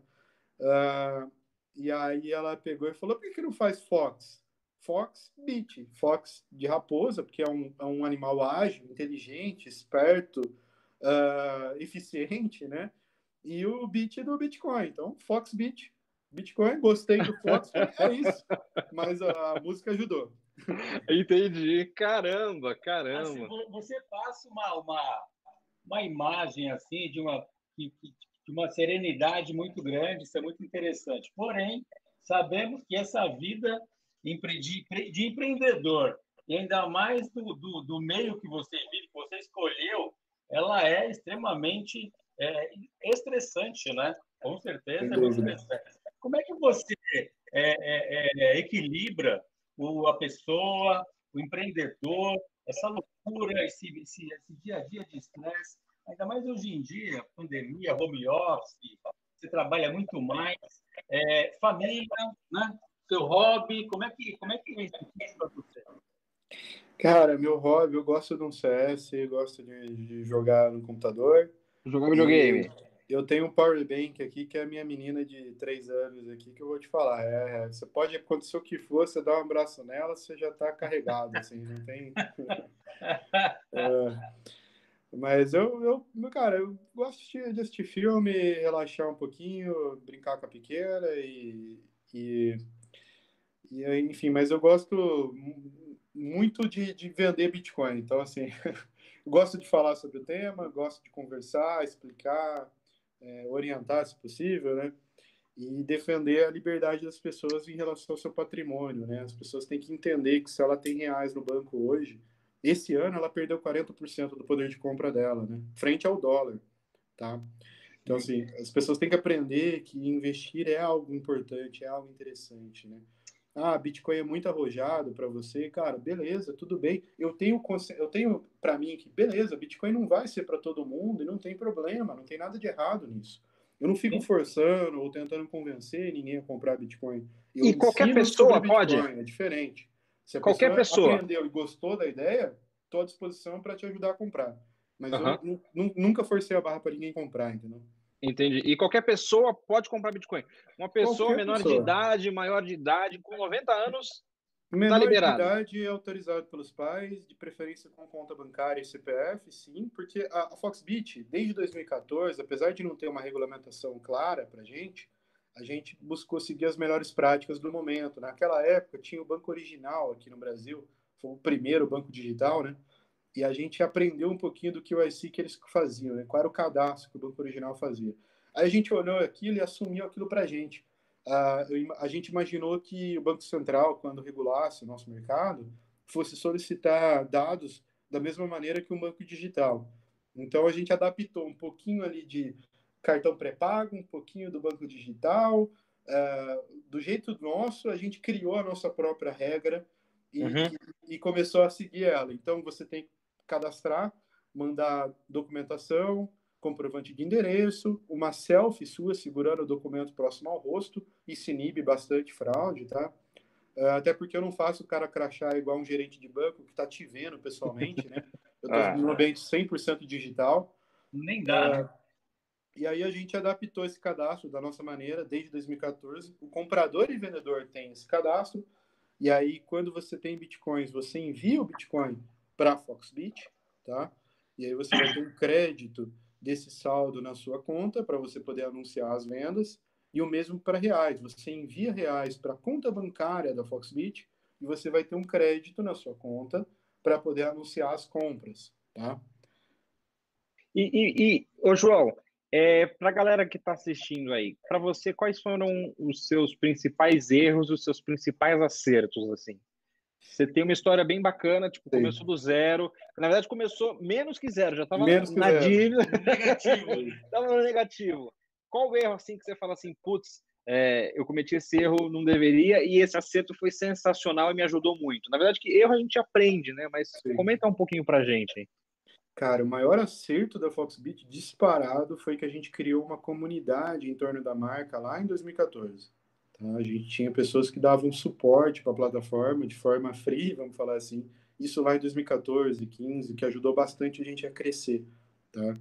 Uh, e aí ela pegou e falou: por que, que não faz Fox? Fox Beat. Fox de raposa, porque é um, é um animal ágil, inteligente, esperto, uh, eficiente, né? E o Beat do Bitcoin. Então, Fox Beat. Bitcoin, gostei do Fox, é isso. Mas a música ajudou. Entendi. Caramba, caramba. Assim, você passa uma, uma, uma imagem assim de uma, de uma serenidade muito grande, isso é muito interessante. Porém, sabemos que essa vida de empreendedor, e ainda mais do, do, do meio que você vive, que você escolheu, ela é extremamente é, estressante, né? Com certeza é muito estressante. Como é que você é, é, é, equilibra o, a pessoa, o empreendedor, essa loucura, esse, esse, esse dia a dia de estresse, ainda mais hoje em dia, pandemia, home office, você trabalha muito mais, é, família, né? seu hobby? Como é que, como é que é isso para você? Cara, meu hobby, eu gosto de um CS, gosto de, de jogar no computador. Jogar videogame. Eu tenho um power bank aqui, que é a minha menina de 3 anos aqui, que eu vou te falar. É, é, você pode acontecer o que for, você dá um abraço nela, você já está carregado, assim, não tem... é, mas eu, eu, cara, eu gosto de assistir filme, relaxar um pouquinho, brincar com a pequena e, e e, enfim, mas eu gosto muito de, de vender Bitcoin. Então, assim, gosto de falar sobre o tema, gosto de conversar, explicar, é, orientar, se possível, né? E defender a liberdade das pessoas em relação ao seu patrimônio, né? As pessoas têm que entender que se ela tem reais no banco hoje, esse ano ela perdeu 40% do poder de compra dela, né? Frente ao dólar, tá? Então, assim, as pessoas têm que aprender que investir é algo importante, é algo interessante, né? Ah, Bitcoin é muito arrojado para você, cara, beleza, tudo bem. Eu tenho, eu tenho para mim que, beleza, Bitcoin não vai ser para todo mundo e não tem problema, não tem nada de errado nisso. Eu não fico forçando ou tentando convencer ninguém a comprar Bitcoin. Eu e qualquer pessoa pode. É diferente. Se a qualquer pessoa, pessoa aprendeu e gostou da ideia, estou à disposição para te ajudar a comprar. Mas eu nunca forcei a barra para ninguém comprar, entendeu? Entendi. E qualquer pessoa pode comprar Bitcoin. Uma pessoa qualquer menor pessoa. de idade, maior de idade, com 90 anos, Menor tá liberado. de idade é autorizado pelos pais, de preferência com conta bancária e CPF, sim, porque a, a Foxbit, desde 2014, apesar de não ter uma regulamentação clara para gente, a gente buscou seguir as melhores práticas do momento. Naquela época, tinha o Banco Original aqui no Brasil, foi o primeiro banco digital, né? E a gente aprendeu um pouquinho do que o IC que eles faziam, né? Qual era o cadastro que o Banco Original fazia. Aí a gente olhou aquilo e assumiu aquilo para a gente. Uh, a gente imaginou que o Banco Central, quando regulasse o nosso mercado, fosse solicitar dados da mesma maneira que um banco digital. Então a gente adaptou um pouquinho ali de cartão pré-pago, um pouquinho do banco digital. Uh, do jeito nosso, a gente criou a nossa própria regra e, uhum. e, e, começou a seguir ela. Então, você tem que cadastrar, mandar documentação, comprovante de endereço, uma selfie sua segurando o documento próximo ao rosto, e se inibe bastante fraude, tá? Uh, até porque eu não faço o cara crachar igual um gerente de banco que está te vendo pessoalmente, né? Eu estou ah. num ambiente 100% digital. Nem dá, uh, né? E aí a gente adaptou esse cadastro da nossa maneira desde 2014. O comprador e vendedor tem esse cadastro. E aí, quando você tem bitcoins, você envia o bitcoin para Foxbit, tá? E aí você vai ter um crédito desse saldo na sua conta para você poder anunciar as vendas. E o mesmo para reais. Você envia reais para a conta bancária da Foxbit e você vai ter um crédito na sua conta para poder anunciar as compras, tá? E, e, e ô João, é, para a galera que está assistindo aí, para você, quais foram os seus principais erros, os seus principais acertos, assim? Você tem uma história bem bacana, tipo, Sim. começou do zero. Na verdade, começou menos que zero, já estava na dívida. negativo. Estava no negativo. Qual o erro, assim, que você fala assim, putz, é, eu cometi esse erro, não deveria, e esse acerto foi sensacional e me ajudou muito. Na verdade, que erro a gente aprende, né? Mas Sim. comenta um pouquinho pra gente. Cara, o maior acerto da Foxbit disparado foi que a gente criou uma comunidade em torno da marca lá em 2014. Tá? A gente tinha pessoas que davam suporte para a plataforma de forma free, vamos falar assim. Isso lá em 2014, 15, que ajudou bastante a gente a crescer. Tá?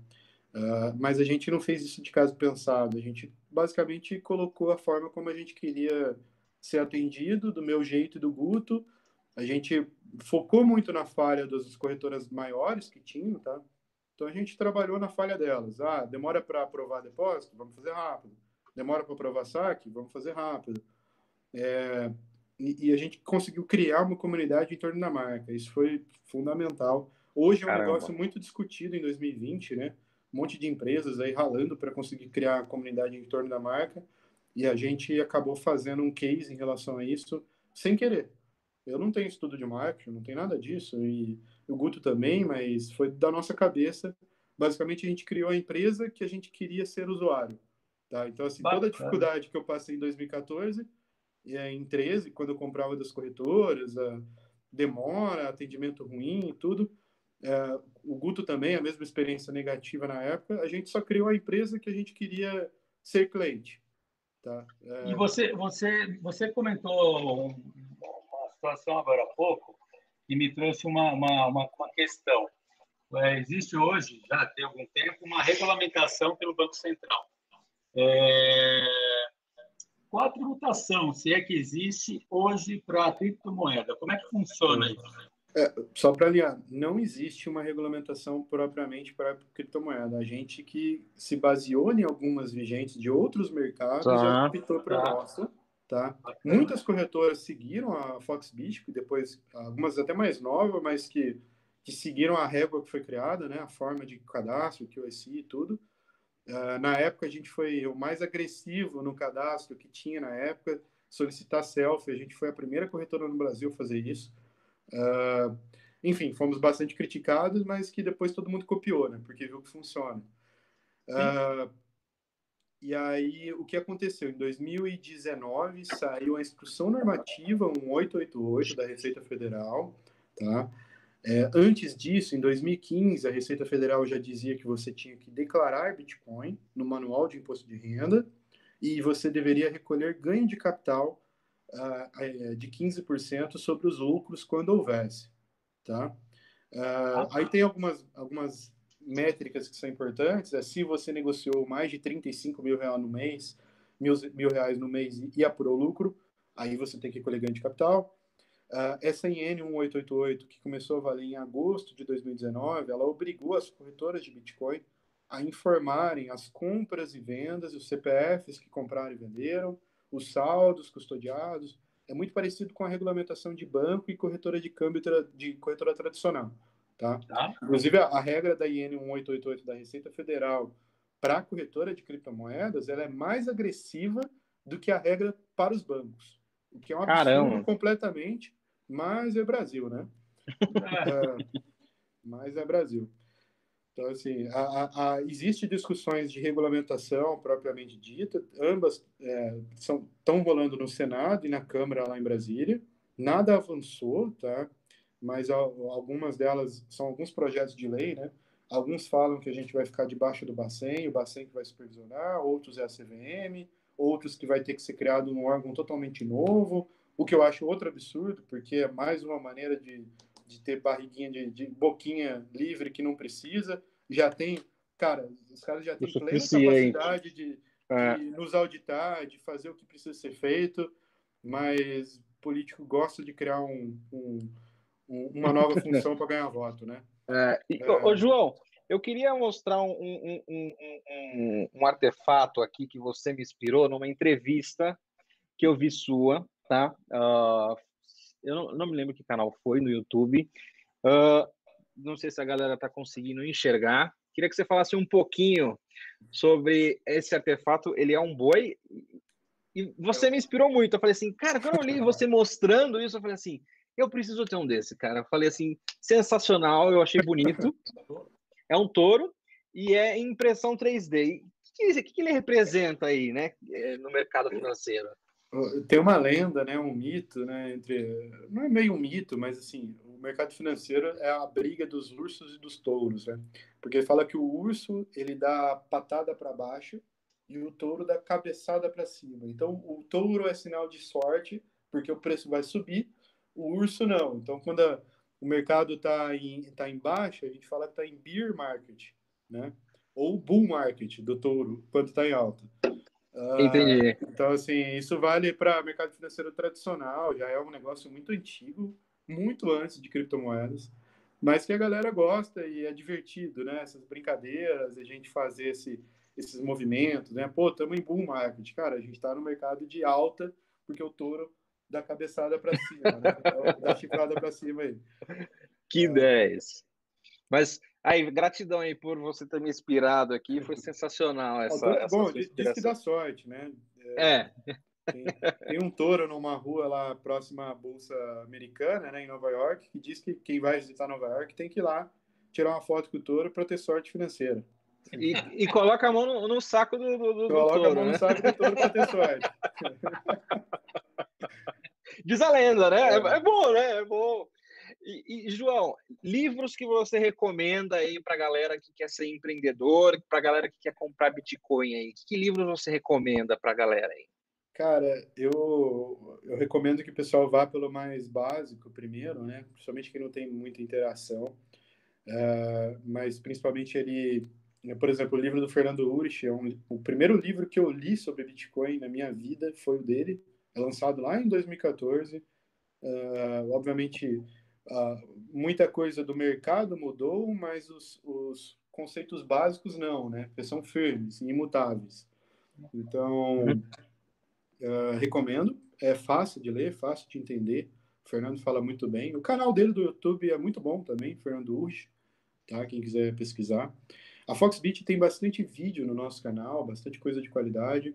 Uh, mas a gente não fez isso de caso pensado. A gente basicamente colocou a forma como a gente queria ser atendido, do meu jeito e do Guto, a gente focou muito na falha das corretoras maiores que tinham, tá? Então a gente trabalhou na falha delas. Ah, demora para aprovar depósito? Vamos fazer rápido. Demora para aprovar saque? Vamos fazer rápido. É, e, e, a gente conseguiu criar uma comunidade em torno da marca. Isso foi fundamental. Hoje é um Caramba. negócio muito discutido em 2020, né? Um monte de empresas aí ralando para conseguir criar a comunidade em torno da marca. E a gente acabou fazendo um case em relação a isso sem querer. Eu não tenho estudo de marketing, não tem nada disso, e o Guto também, mas foi da nossa cabeça. Basicamente, a gente criou a empresa que a gente queria ser usuário. Tá? Então, assim, Bacana. toda a dificuldade que eu passei em 2014, e em 13, quando eu comprava das corretoras, a demora, atendimento ruim e tudo, é, o Guto também, a mesma experiência negativa na época, a gente só criou a empresa que a gente queria ser cliente. Tá? É... E você, você, você comentou situação agora há pouco e me trouxe uma, uma, uma, uma questão. É, existe hoje, já tem algum tempo, uma regulamentação pelo Banco Central. É... Qual a tributação, se é que existe hoje para a criptomoeda? Como é que funciona isso? É, só para alinhar, não existe uma regulamentação propriamente para a criptomoeda. A gente que se baseou em algumas vigentes de outros mercados tá, adaptou para a tá. nossa Tá? Muitas corretoras seguiram a Foxbit, depois algumas até mais novas, mas que, que seguiram a régua que foi criada, né? a forma de cadastro, QSI e tudo. Uh, na época a gente foi o mais agressivo no cadastro que tinha na época, solicitar selfie. A gente foi a primeira corretora no Brasil a fazer isso. Uh, enfim, fomos bastante criticados, mas que depois todo mundo copiou, né? Porque viu que funciona. Uh, e aí, o que aconteceu? Em 2019, saiu a instrução normativa 1888 da Receita Federal, tá? É, antes disso, em 2015, a Receita Federal já dizia que você tinha que declarar Bitcoin no manual de imposto de renda e você deveria recolher ganho de capital uh, de 15% sobre os lucros quando houvesse, tá? Uh, aí tem algumas, algumas métricas que são importantes é se você negociou mais de 35 mil reais no mês, mil, mil reais no mês e apurou lucro, aí você tem que colher ganho de capital. Uh, essa IN 1888, que começou a valer em agosto de 2019, ela obrigou as corretoras de Bitcoin a informarem as compras e vendas, os CPFs que compraram e venderam, os saldos custodiados. É muito parecido com a regulamentação de banco e corretora de câmbio de corretora tradicional. Tá? tá. Inclusive, a, a, regra da IN 1888 da Receita Federal para a corretora de criptomoedas ela é mais agressiva do que a regra para os bancos. O que é um absurdo Caramba. completamente, mas é Brasil, né? é, mas é Brasil. Então, assim, a, a, a, existe discussões de regulamentação propriamente dita, ambas é, estão rolando no Senado e na Câmara lá em Brasília. Nada avançou, tá? Mas algumas delas são alguns projetos de lei, né? Alguns falam que a gente vai ficar debaixo do Bacen, o Bacen que vai supervisionar, outros é a CVM, outros que vai ter que ser criado um órgão totalmente novo, o que eu acho outro absurdo, porque é mais uma maneira de, de ter barriguinha de, de boquinha livre que não precisa. Já tem, cara, os caras já têm plena capacidade de, é. de nos auditar, de fazer o que precisa ser feito, mas político gosta de criar um, um, um uma nova função para ganhar voto, né? É, e, é... Ô, João, eu queria mostrar um, um, um, um, artefato aqui que você me inspirou numa entrevista que eu vi sua, tá? Uh, eu não, não, me lembro que canal foi no YouTube. Uh, não sei se a galera está conseguindo enxergar. Queria que você falasse um pouquinho sobre esse artefato. Ele é um boi. E você me inspirou muito. Eu falei assim, cara, quando eu li você mostrando isso, eu falei assim, eu preciso ter um desse, cara. Eu falei assim, sensacional, eu achei bonito. É um touro e é impressão 3D. O que, que, ele representa aí, né, é, no mercado financeiro? Tem uma lenda, né, um mito, né, entre não é meio um mito, mas assim, o mercado financeiro é a briga dos ursos e dos touros, né? Porque fala que o urso ele dá patada para baixo e o touro dá cabeçada para cima. Então, o touro é sinal de sorte, porque o preço vai subir, o urso não. Então, quando a, o mercado está em, tá em baixa, a gente fala que está em bear market, né? Ou bull market do touro, quando está em alta. Uh, Entendi. Então, assim, isso vale para mercado financeiro tradicional, já é um negócio muito antigo, muito antes de criptomoedas, mas que a galera gosta e é divertido, né? Essas brincadeiras, a gente fazer esse, esses movimentos, né? Pô, estamos em bull market. Cara, a gente está no mercado de alta, porque o touro da cabeçada para cima, né? da chifrada para cima aí. Que 10. Mas aí, gratidão aí por você ter me inspirado aqui, foi sensacional essa. essa bom, diz que dá sorte, né? É. é. Tem, tem, um touro numa rua lá próxima à Bolsa Americana, né, em Nova York, que diz que quem vai visitar Nova York tem que ir lá tirar uma foto com o touro para ter sorte financeira. E, e, coloca a mão no, no saco do, do, do Coloca touro, a mão né? no saco do touro para ter sorte. Diz a lenda, né? É, é bom, né? É bom. E, e, João, livros que você recomenda aí para a galera que quer ser empreendedor, para a galera que quer comprar Bitcoin aí? Que, que livros você recomenda para a galera aí? Cara, eu, eu recomendo que o pessoal vá pelo mais básico primeiro, né? Principalmente quem não tem muita interação. Uh, mas principalmente ele, por exemplo, o livro do Fernando Urich é um, o primeiro livro que eu li sobre Bitcoin na minha vida foi o dele. É lançado lá em 2014. Uh, obviamente, uh, muita coisa do mercado mudou, mas os, os conceitos básicos não, né? Porque são firmes, imutáveis. Então, uh, recomendo. É fácil de ler, fácil de entender. O Fernando fala muito bem. O canal dele do YouTube é muito bom também, Fernando Urge, tá? Quem quiser pesquisar. A Foxbit tem bastante vídeo no nosso canal, bastante coisa de qualidade.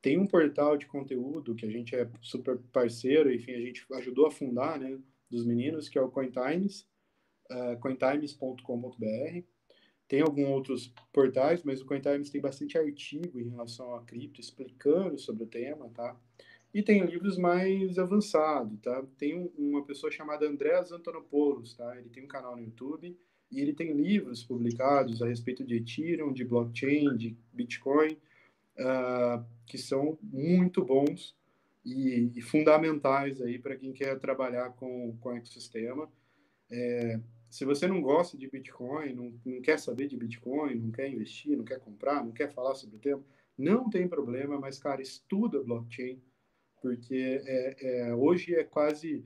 Tem um portal de conteúdo que a gente é super parceiro, enfim, a gente ajudou a fundar, né, dos meninos, que é o Cointimes, uh, cointimes.com.br. Tem alguns outros portais, mas o Cointimes tem bastante artigo em relação a cripto, explicando sobre o tema, tá? E tem livros mais avançados, tá? Tem um, uma pessoa chamada Andreas Antonopoulos, tá? Ele tem um canal no YouTube e ele tem livros publicados a respeito de Ethereum, de blockchain, de Bitcoin, uh, que são muito bons e, e fundamentais aí para quem quer trabalhar com, com o ecossistema. É, se você não gosta de Bitcoin, não, não quer saber de Bitcoin, não quer investir, não quer comprar, não quer falar sobre o tema, não tem problema, mas, cara, estuda blockchain, porque é, é, hoje é quase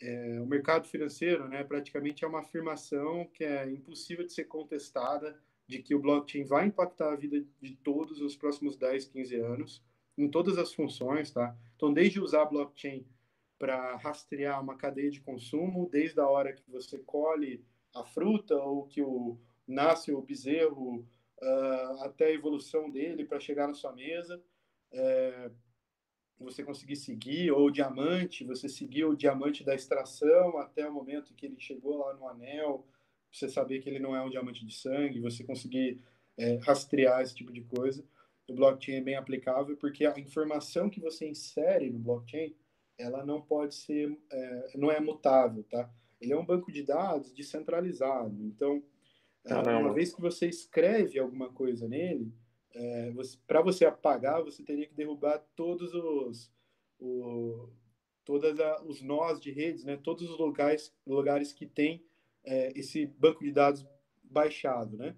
é, o mercado financeiro, né, praticamente é uma afirmação que é impossível de ser contestada de que o blockchain vai impactar a vida de todos nos próximos 10, 15 anos, em todas as funções, tá? Então, desde usar blockchain para rastrear uma cadeia de consumo, desde a hora que você colhe a fruta ou que o, nasce o bezerro, uh, até a evolução dele para chegar na sua mesa, é, você conseguir seguir, ou o diamante, você seguir o diamante da extração até o momento que ele chegou lá no anel, você saber que ele não é um diamante de sangue, você conseguir é, rastrear esse tipo de coisa. O blockchain é bem aplicável porque a informação que você insere no blockchain, ela não pode ser, é, não é mutável, tá? Ele é um banco de dados descentralizado. Então, é, uma vez que você escreve alguma coisa nele, é, para você apagar, você teria que derrubar todos os, o, todas a, os nós de redes, né? Todos os lugares, lugares que tem é, esse banco de dados baixado, né?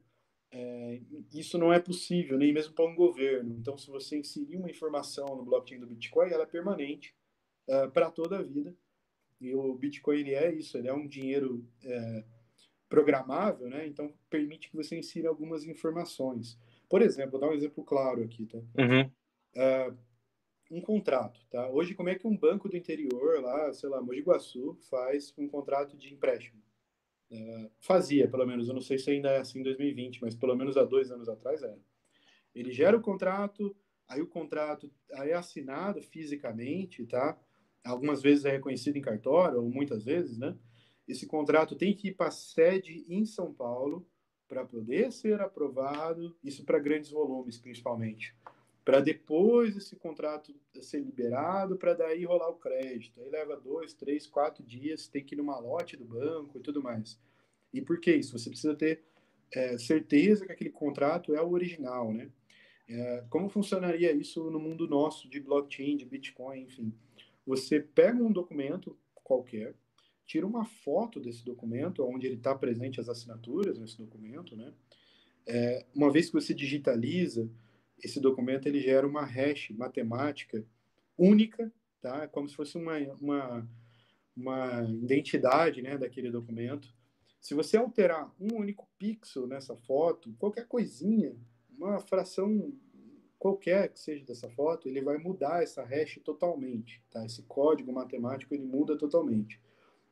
É, isso não é possível, nem mesmo para um governo. Então, se você inserir uma informação no blockchain do Bitcoin, ela é permanente é, para toda a vida. E o Bitcoin ele é isso, ele é um dinheiro é, programável, né? Então, permite que você insira algumas informações. Por exemplo, vou dar um exemplo claro aqui, tá? Uhum. Uh, um contrato, tá? Hoje, como é que um banco do interior, lá, sei lá, Mogi Guaçu, faz um contrato de empréstimo? Uh, fazia, pelo menos, eu não sei se ainda é assim em 2020, mas pelo menos há dois anos atrás era. Ele gera o contrato, aí o contrato aí é assinado fisicamente, tá? Algumas vezes é reconhecido em cartório, ou muitas vezes, né? Esse contrato tem que ir para a sede em São Paulo, para poder ser aprovado, isso para grandes volumes principalmente, para depois esse contrato ser liberado, para daí rolar o crédito. Aí leva dois, três, quatro dias, tem que ir numa lote do banco e tudo mais. E por que isso? Você precisa ter é, certeza que aquele contrato é o original, né? É, como funcionaria isso no mundo nosso de blockchain, de Bitcoin, enfim? Você pega um documento qualquer, tira uma foto desse documento, onde ele está presente as assinaturas nesse documento, né? É, uma vez que você digitaliza esse documento, ele gera uma hash matemática única, tá? Como se fosse uma, uma, uma identidade, né, daquele documento. Se você alterar um único pixel nessa foto, qualquer coisinha, uma fração qualquer que seja dessa foto, ele vai mudar essa hash totalmente, tá? Esse código matemático ele muda totalmente.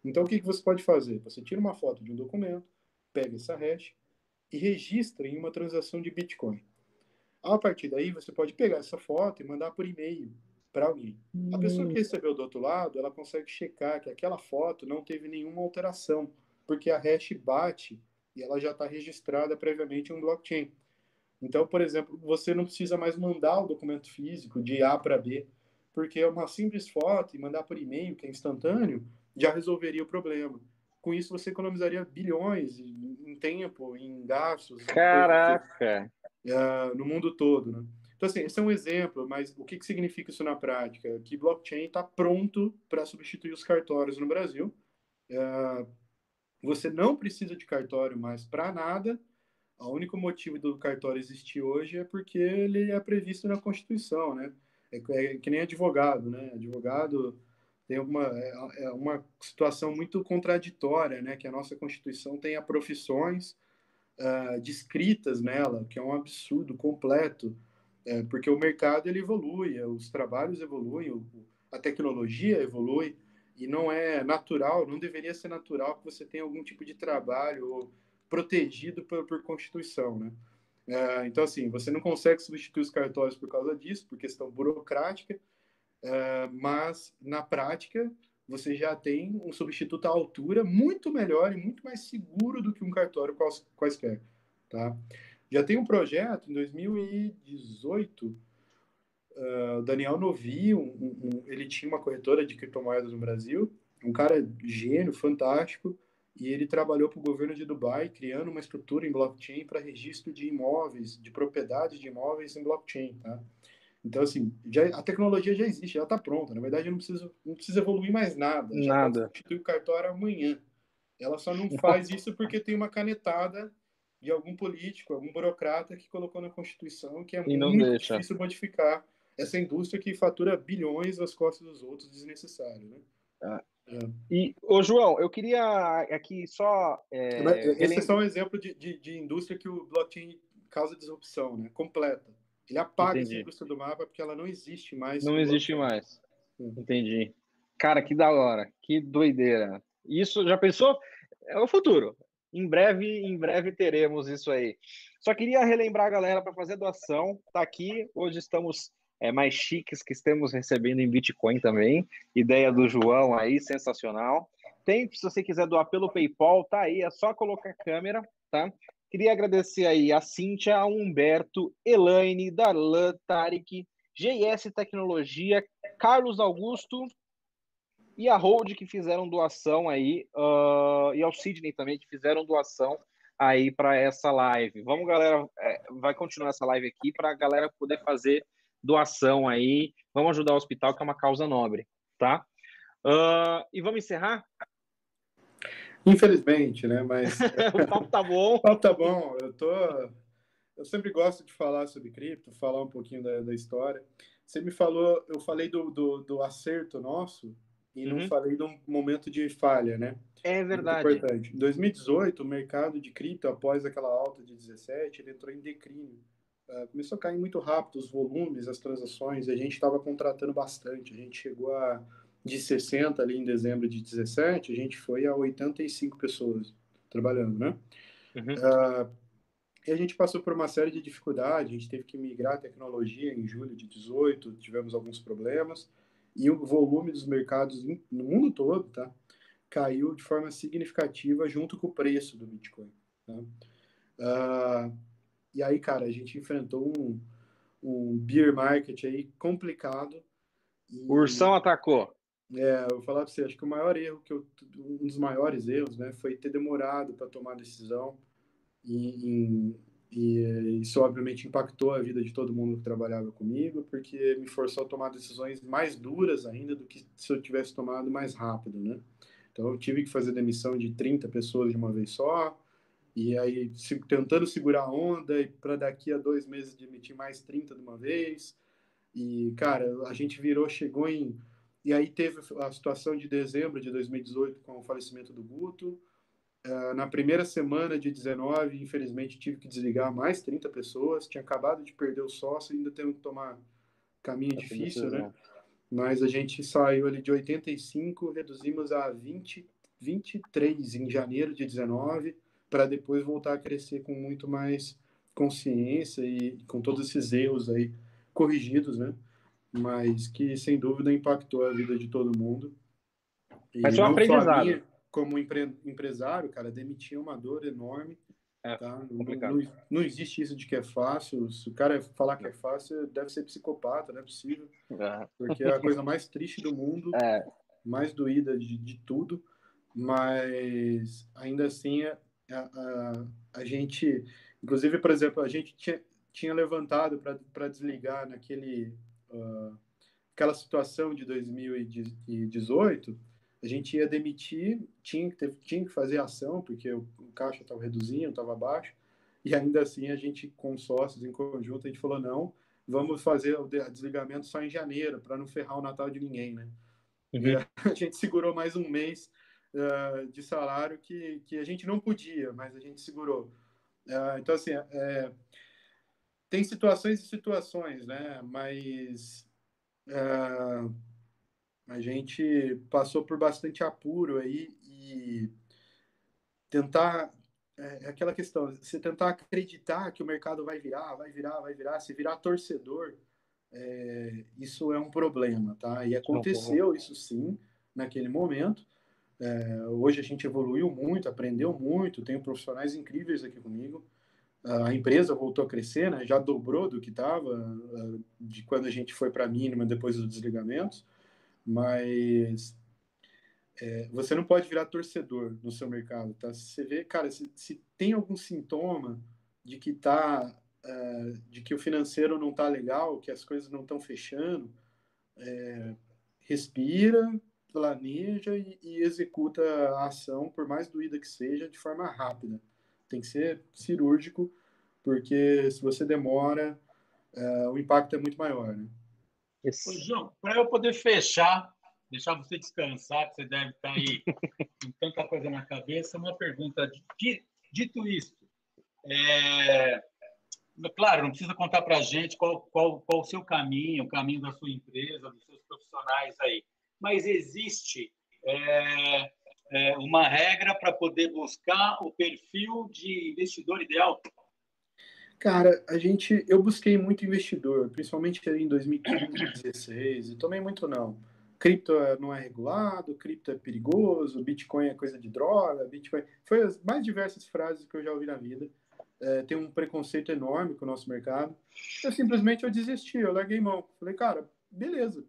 Então, o que, que você pode fazer? Você tira uma foto de um documento, pega essa hash e registra em uma transação de Bitcoin. A partir daí, você pode pegar essa foto e mandar por e-mail para alguém. A pessoa que recebeu do outro lado, ela consegue checar que aquela foto não teve nenhuma alteração, porque a hash bate e ela já está registrada previamente em um blockchain. Então, por exemplo, você não precisa mais mandar o documento físico de A para B, porque é uma simples foto e mandar por e-mail, que é instantâneo, já resolveria o problema. Com isso, você economizaria bilhões em tempo, em gastos. Caraca! uh, no mundo todo, né? Então, assim, esse é um exemplo, mas o que, que significa isso na prática? Que blockchain está pronto para substituir os cartórios no Brasil. Uh, você não precisa de cartório mais para nada. O único motivo do cartório existir hoje é porque ele é previsto na Constituição, né? É, é que nem advogado, né? Advogado tem uma, é, é uma situação muito contraditória, né? Que a nossa Constituição tenha profissões uh, descritas nela, que é um absurdo completo, é, porque o mercado ele evolui, os trabalhos evoluem, a tecnologia evolui, e não é natural, não deveria ser natural que você tenha algum tipo de trabalho protegido por, por Constituição, né? Uh, então, assim, você não consegue substituir os cartórios por causa disso, por questão burocrática, Uh, mas na prática você já tem um substituto à altura muito melhor e muito mais seguro do que um cartório quais, quaisquer, tá? Já tem um projeto em 2018, uh, ah, Daniel Novi, um, um, ele tinha uma corretora de criptomoedas no Brasil, um cara gênio, fantástico, e ele trabalhou para o governo de Dubai, criando uma estrutura em blockchain para registro de imóveis, de propriedades de imóveis em blockchain, tá? Então, assim, já, a tecnologia já existe, já está pronta. Na verdade, não precisa, não precisa evoluir mais nada. Já nada. substituir o cartório amanhã. Ela só não faz isso porque tem uma canetada de algum político, algum burocrata que colocou na Constituição que é e muito deixa. difícil modificar essa indústria que fatura bilhões às costas dos outros desnecessário, né? Ah, É. E, ô João, eu queria aqui só. É, Esse é só um exemplo de, de, de, indústria que o blockchain causa disrupção, né? Completa. Ele apaga Entendi. essa indústria do mapa porque ela não existe mais. Não existe mais. Entendi. Cara, que da hora, que doideira. Isso, já pensou? É o futuro. Em breve, em breve teremos isso aí. Só queria relembrar a galera para fazer doação. Tá aqui. Hoje estamos é, mais chiques que estamos recebendo em Bitcoin também. Ideia do João aí, sensacional. Tem, se você quiser doar pelo PayPal, tá aí, é só colocar a câmera, tá? Queria agradecer aí a Cíntia, a Humberto, Elaine, Darlan, Tarek, GS Tecnologia, Carlos Augusto e a Hold que fizeram doação aí, uh, e ao Sidney também que fizeram doação aí para essa live. Vamos, galera, é, vai continuar essa live aqui para a galera poder fazer doação aí. Vamos ajudar o hospital, que é uma causa nobre, tá? Uh, e vamos encerrar? Infelizmente, né? Mas. o papo tá bom. o papo tá bom. Eu tô. Eu sempre gosto de falar sobre cripto, falar um pouquinho da, da história. Você me falou, eu falei do, do, do acerto nosso e uhum. não falei do momento de falha, né? É verdade. Muito importante. Em 2018, o mercado de cripto, após aquela alta de 17, ele entrou em declínio. Uh, começou a cair muito rápido os volumes, as transações, a gente estava contratando bastante. A gente chegou a de 60 ali em dezembro de 17, a gente foi a 85 pessoas trabalhando, né? Uhum. Uh, e a gente passou por uma série de dificuldades, a gente teve que migrar a tecnologia em julho de 18, tivemos alguns problemas, e o volume dos mercados no mundo todo, tá? Caiu de forma significativa junto com o preço do Bitcoin. Tá? Uh, e aí, cara, a gente enfrentou um, um beer market aí complicado. E, o Ursão atacou. É, eu vou falar para você, acho que o maior erro, que eu, um dos maiores erros, né, foi ter demorado para tomar decisão e, e, isso obviamente impactou a vida de todo mundo que trabalhava comigo, porque me forçou a tomar decisões mais duras ainda do que se eu tivesse tomado mais rápido, né? Então eu tive que fazer demissão de 30 pessoas de uma vez só, e aí se, tentando segurar a onda e para daqui a dois meses demitir mais 30 de uma vez. E, cara, a gente virou, chegou em. E aí teve a situação de dezembro de 2018 com o falecimento do Guto. Uh, na primeira semana de 19, infelizmente, tive que desligar mais 30 pessoas. Tinha acabado de perder o sócio, ainda tendo que tomar caminho é difícil, né? Mas a gente saiu ali de 85, reduzimos a 20, 23 em janeiro de 19 para depois voltar a crescer com muito mais consciência e com todos esses erros aí corrigidos, né? Mas que sem dúvida impactou a vida de todo mundo. E Mas foi um aprendizado. Minha, como empre, empresário, cara, demitir é uma dor enorme. É, tá? não, não, não, existe isso de que é fácil. Se o cara falar que é fácil, deve ser psicopata, não é possível. É. Porque é a coisa mais triste do mundo, é. mais doída de, de tudo. Mas ainda assim, é, a, a, a gente, inclusive, por exemplo, a gente tinha, tinha levantado para desligar naquele uh, aquela situação de 2018, a gente ia demitir, tinha que, ter, tinha que fazer ação, porque o, o caixa estava reduzindo, estava baixo, e ainda assim a gente, com sócios em conjunto, a gente falou, não, vamos fazer o desligamento só em janeiro, para não ferrar o Natal de ninguém, né? Uhum. A gente segurou mais um mês uh, de salário que, que a gente não podia, mas a gente segurou. Uh, então, assim, é, tem situações e situações, né? Mas uh, a gente passou por bastante apuro aí e tentar é, é aquela questão, você tentar acreditar que o mercado vai virar, vai virar, vai virar, se virar torcedor, é, isso é um problema, tá? E aconteceu isso sim naquele momento, é, hoje a gente evoluiu muito, aprendeu muito, tenho profissionais incríveis aqui comigo. A empresa voltou a crescer, né? já dobrou do que estava de quando a gente foi para a mínima depois dos desligamentos, mas é, você não pode virar torcedor no seu mercado, tá? Você vê, cara, se, se tem algum sintoma de que tá, é, de que o financeiro não tá legal, que as coisas não estão fechando, é, respira, planeja e, e, executa a ação, por mais doída que seja, de forma rápida. Tem que ser cirúrgico, porque se você demora, uh, o impacto é muito maior. Né? Ô, João, para eu poder fechar deixar você descansar, que você deve estar aí com tanta coisa na cabeça. Uma pergunta: dito isso, é, claro, não precisa contar para a gente qual, qual, qual o seu caminho, o caminho da sua empresa, dos seus profissionais aí, mas existe é, é, uma regra para poder buscar o perfil de investidor ideal? Cara, a gente, eu busquei muito investidor, principalmente em 2015, 2016, e tomei muito não. Cripto não é regulado, cripto é perigoso, Bitcoin é coisa de droga, Bitcoin. Foi as mais diversas frases que eu já ouvi na vida. É, tem um preconceito enorme com o nosso mercado. Eu simplesmente eu desisti, eu larguei mão. Falei, cara, beleza,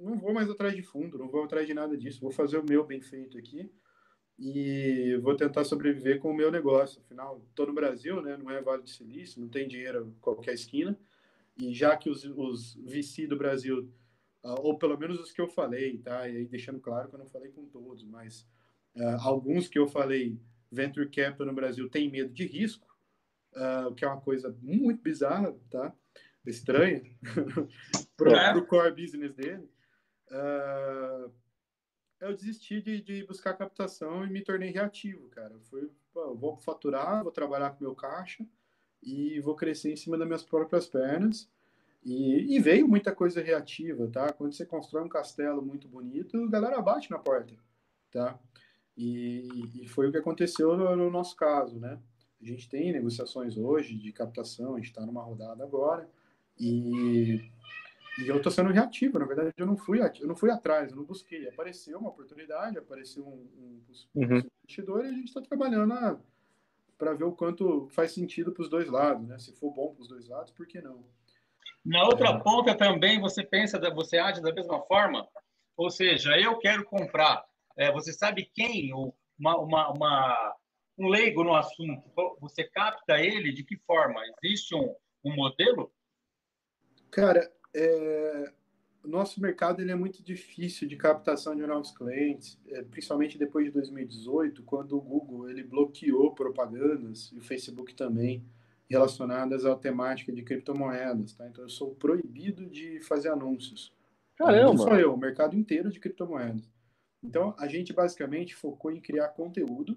não vou mais atrás de fundo, não vou atrás de nada disso, vou fazer o meu bem feito aqui e vou tentar sobreviver com o meu negócio. Afinal, estou no Brasil, né? não é Vale do Silício, não tem dinheiro em qualquer esquina. E já que os, os VC do Brasil, uh, ou pelo menos os que eu falei, tá? E aí deixando claro que eu não falei com todos, mas uh, alguns que eu falei, Venture Capital no Brasil tem medo de risco, uh, o que é uma coisa muito bizarra, tá? Estranha para o core business dele. Uh, eu desisti de, de, buscar captação e me tornei reativo, cara. Eu vou faturar, vou trabalhar com meu caixa e vou crescer em cima das minhas próprias pernas. E, e, veio muita coisa reativa, tá? Quando você constrói um castelo muito bonito, a galera bate na porta, tá? E, e foi o que aconteceu no, no, nosso caso, né? A gente tem negociações hoje de captação, a gente está numa rodada agora e e eu estou sendo reativo, na verdade eu não fui eu não fui atrás, eu não busquei. Apareceu uma oportunidade, apareceu um, um, um uhum. investidor e a gente está trabalhando para ver o quanto faz sentido para os dois lados, né? Se for bom para os dois lados, por que não? Na outra é... ponta também você pensa, você age da mesma forma? Ou seja, eu quero comprar. É, você sabe quem? Uma, uma, uma, um leigo no assunto. Você capta ele de que forma? Existe um, um modelo? Cara, é, o nosso mercado ele é muito difícil de captação de novos clientes, é, principalmente depois de 2018, quando o Google ele bloqueou propagandas e o Facebook também relacionadas à temática de criptomoedas, tá? Então eu sou proibido de fazer anúncios. Caramba. Não sou eu, o mercado inteiro de criptomoedas. Então a gente basicamente focou em criar conteúdo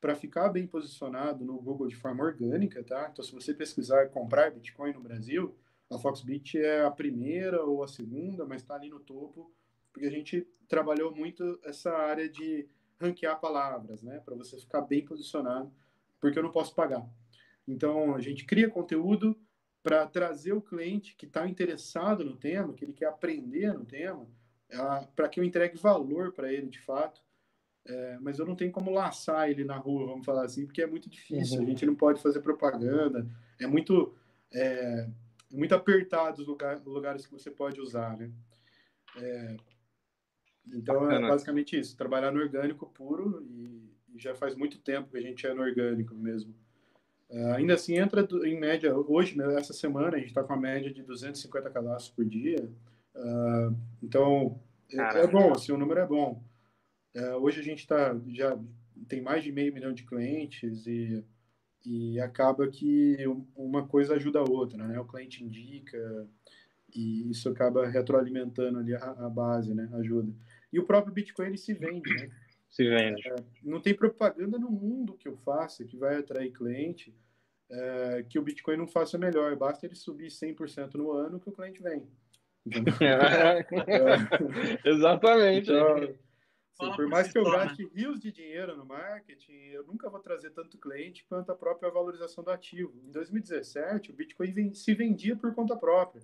para ficar bem posicionado no Google de forma orgânica, tá? Então se você pesquisar comprar Bitcoin no Brasil, a Foxbit é a primeira ou a segunda, mas está ali no topo, porque a gente trabalhou muito essa área de ranquear palavras, né, para você ficar bem posicionado, porque eu não posso pagar. Então, a gente cria conteúdo para trazer o cliente que está interessado no tema, que ele quer aprender no tema, para que eu entregue valor para ele de fato. É, mas eu não tenho como laçar ele na rua, vamos falar assim, porque é muito difícil. Uhum. A gente não pode fazer propaganda, é muito. É, muito apertados os lugar, lugares que você pode usar, né? É, então, é Bacana. é basicamente isso. Trabalhar no orgânico puro e, e, já faz muito tempo que a gente é no orgânico mesmo. É, ainda assim, entra em média, hoje, né, essa semana, a gente está com a média de 250 cadastros por dia. Uh, então, é, é, bom, assim, o número é bom. É, hoje a gente tá, já tem mais de meio milhão de clientes e e acaba que uma coisa ajuda a outra, né? O cliente indica e isso acaba retroalimentando ali a, a base, né? Ajuda. E o próprio Bitcoin ele se vende, né? Se vende. É, não tem propaganda no mundo que eu faça que vai atrair cliente é, que o Bitcoin não faça melhor. Basta ele subir 100% no ano que o cliente vem. É. Exatamente. Então, Sim, por mais que eu gaste rios de dinheiro no marketing, eu nunca vou trazer tanto cliente quanto a própria valorização do ativo. Em 2017, o Bitcoin se vendia por conta própria.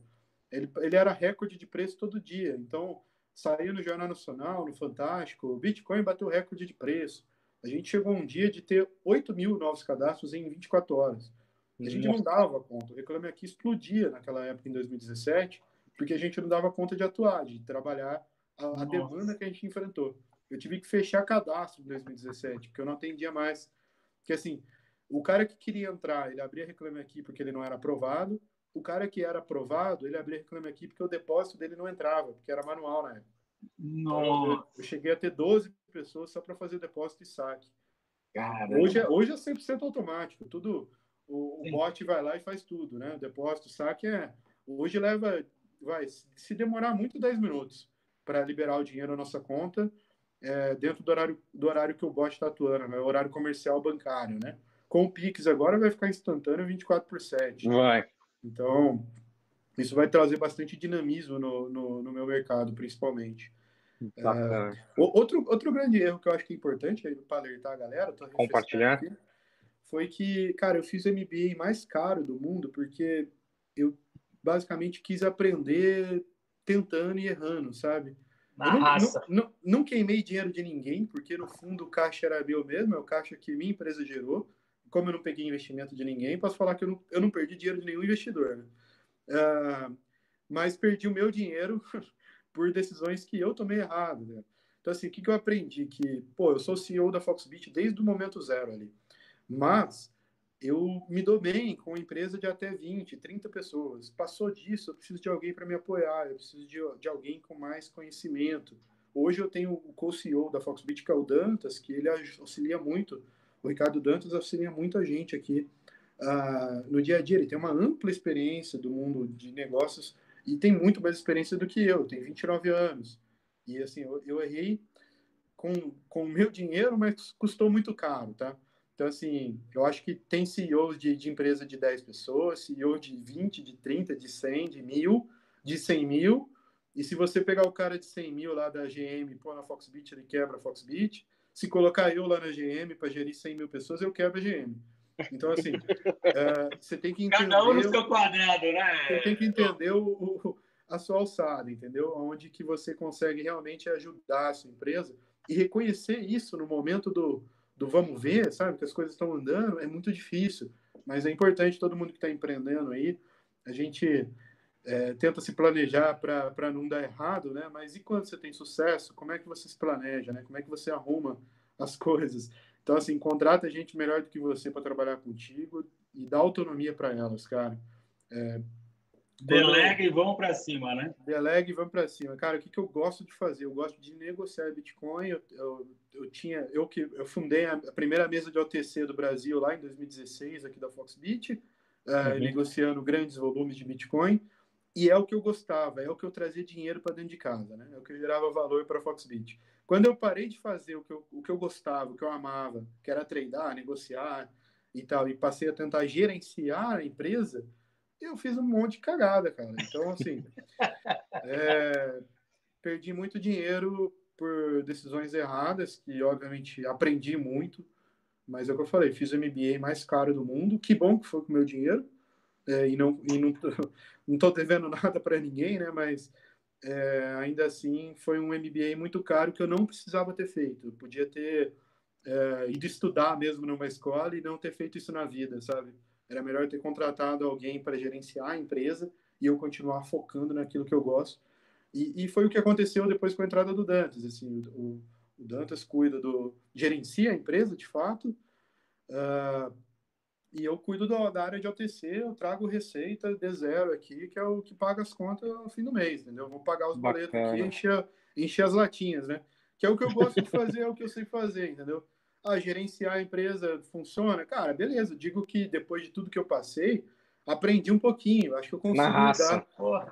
Ele, ele era recorde de preço todo dia. Então, saiu no Jornal Nacional, no Fantástico, o Bitcoin bateu recorde de preço. A gente chegou um dia de ter 8 mil novos cadastros em 24 horas. A gente não dava conta. O Reclame Aqui explodia naquela época, em 2017, porque a gente não dava conta de atuar, de trabalhar a, a demanda que a gente enfrentou. Eu tive que fechar cadastro em 2017, porque eu não atendia mais. Porque assim, o cara que queria entrar, ele abria reclame aqui porque ele não era aprovado. O cara que era aprovado, ele abria reclame aqui porque o depósito dele não entrava, porque era manual na época. Nossa. Então, eu, cheguei a ter 12 pessoas só para fazer depósito e saque. Hoje é, hoje é 100% automático. Tudo, o, o bot vai lá e faz tudo, né? O depósito, saque é. Hoje leva, vai, se demorar muito, 10 minutos. para liberar o dinheiro na nossa conta é, dentro do horário, do horário que o bot está atuando, né? horário comercial bancário, né? Com o Pix agora vai ficar instantâneo 24 por 7. Vai. Então, isso vai trazer bastante dinamismo no, no, no meu mercado, principalmente. É, outro, outro grande erro que eu acho que é importante para alertar a galera, compartilhar, aqui, foi que, cara, eu fiz o MBA mais caro do mundo porque eu basicamente quis aprender tentando e errando, sabe? Na não, raça. Não, não, não, queimei dinheiro de ninguém, porque no fundo o caixa era meu mesmo, é o caixa que minha empresa gerou. Como eu não peguei investimento de ninguém, posso falar que eu não, eu não perdi dinheiro de nenhum investidor. Né? Uh, mas perdi o meu dinheiro por decisões que eu tomei errado. Né? Então, assim, o que, que eu aprendi? Que, pô, eu sou CEO da Foxbit desde o momento zero ali. Mas eu me dou bem com uma empresa de até 20, 30 pessoas. Passou disso, eu preciso de alguém para me apoiar, eu preciso de, de alguém com mais conhecimento. Hoje eu tenho o co-CEO da Foxbit, que é o Dantas, que ele auxilia muito, o Ricardo Dantas auxilia muito a gente aqui uh, no dia a dia. Ele tem uma ampla experiência do mundo de negócios e tem muito mais experiência do que eu, tem 29 anos. E assim, eu, eu errei com o meu dinheiro, mas custou muito caro, tá? Então, assim, eu acho que tem CEOs de, de empresa de 10 pessoas, CEO de 20, de 30, de 100, de mil, de 100 mil. E se você pegar o cara de 100 mil lá da GM e pôr na Foxbit, ele quebra a Foxbit. Se colocar eu lá na GM para gerir 100 mil pessoas, eu quebro a GM. Então, assim, é, você tem que entender... Cada um no seu quadrado, né? Você tem que entender o, o, a sua alçada, entendeu? Onde que você consegue realmente ajudar a sua empresa e reconhecer isso no momento do, do vamos ver, sabe? Que as coisas estão andando, é muito difícil. Mas é importante todo mundo que está empreendendo aí, a gente é, tenta se planejar para não dar errado, né? Mas e quando você tem sucesso, como é que você se planeja, né? Como é que você arruma as coisas? Então, assim, contrata gente melhor do que você para trabalhar contigo e dá autonomia para elas, cara. É, Delega e vamos para cima, né? Delega e vamos para cima. Cara, o que, que eu gosto de fazer? Eu gosto de negociar Bitcoin. Eu, eu, eu tinha, eu que eu fundei a, primeira mesa de OTC do Brasil lá em 2016 aqui da Foxbit, uh, uhum. negociando grandes volumes de Bitcoin. E é o que eu gostava, é o que eu trazia dinheiro para dentro de casa, né? É o que gerava valor para a Foxbit. Quando eu parei de fazer o que eu, o que eu gostava, o que eu amava, que era tradar, negociar e tal, e passei a tentar gerenciar a empresa, eu fiz um monte de cagada, cara. Então, assim, é, perdi muito dinheiro por decisões erradas, que obviamente aprendi muito, mas é o que eu falei, fiz o MBA mais caro do mundo, que bom que foi com o meu dinheiro, é, e não, e não, tô, não tô devendo nada para ninguém, né, mas é, ainda assim foi um MBA muito caro que eu não precisava ter feito, eu podia ter é, ido estudar mesmo numa escola e não ter feito isso na vida, sabe? Era melhor ter contratado alguém para gerenciar a empresa e eu continuar focando naquilo que eu gosto. E, e foi o que aconteceu depois com a entrada do Dantas. Assim, o, o Dantas cuida do gerencia a empresa de fato. Uh, e eu cuido da, da, área de OTC, eu trago receita de zero aqui, que é o que paga as contas no fim do mês, entendeu? vou pagar os boletos aqui e encher, encher as latinhas, né? Que é o que eu gosto de fazer, é o que eu sei fazer, entendeu? Ah, gerenciar a empresa funciona? Cara, beleza. Digo que depois de tudo que eu passei, aprendi um pouquinho. Acho que eu consigo lidar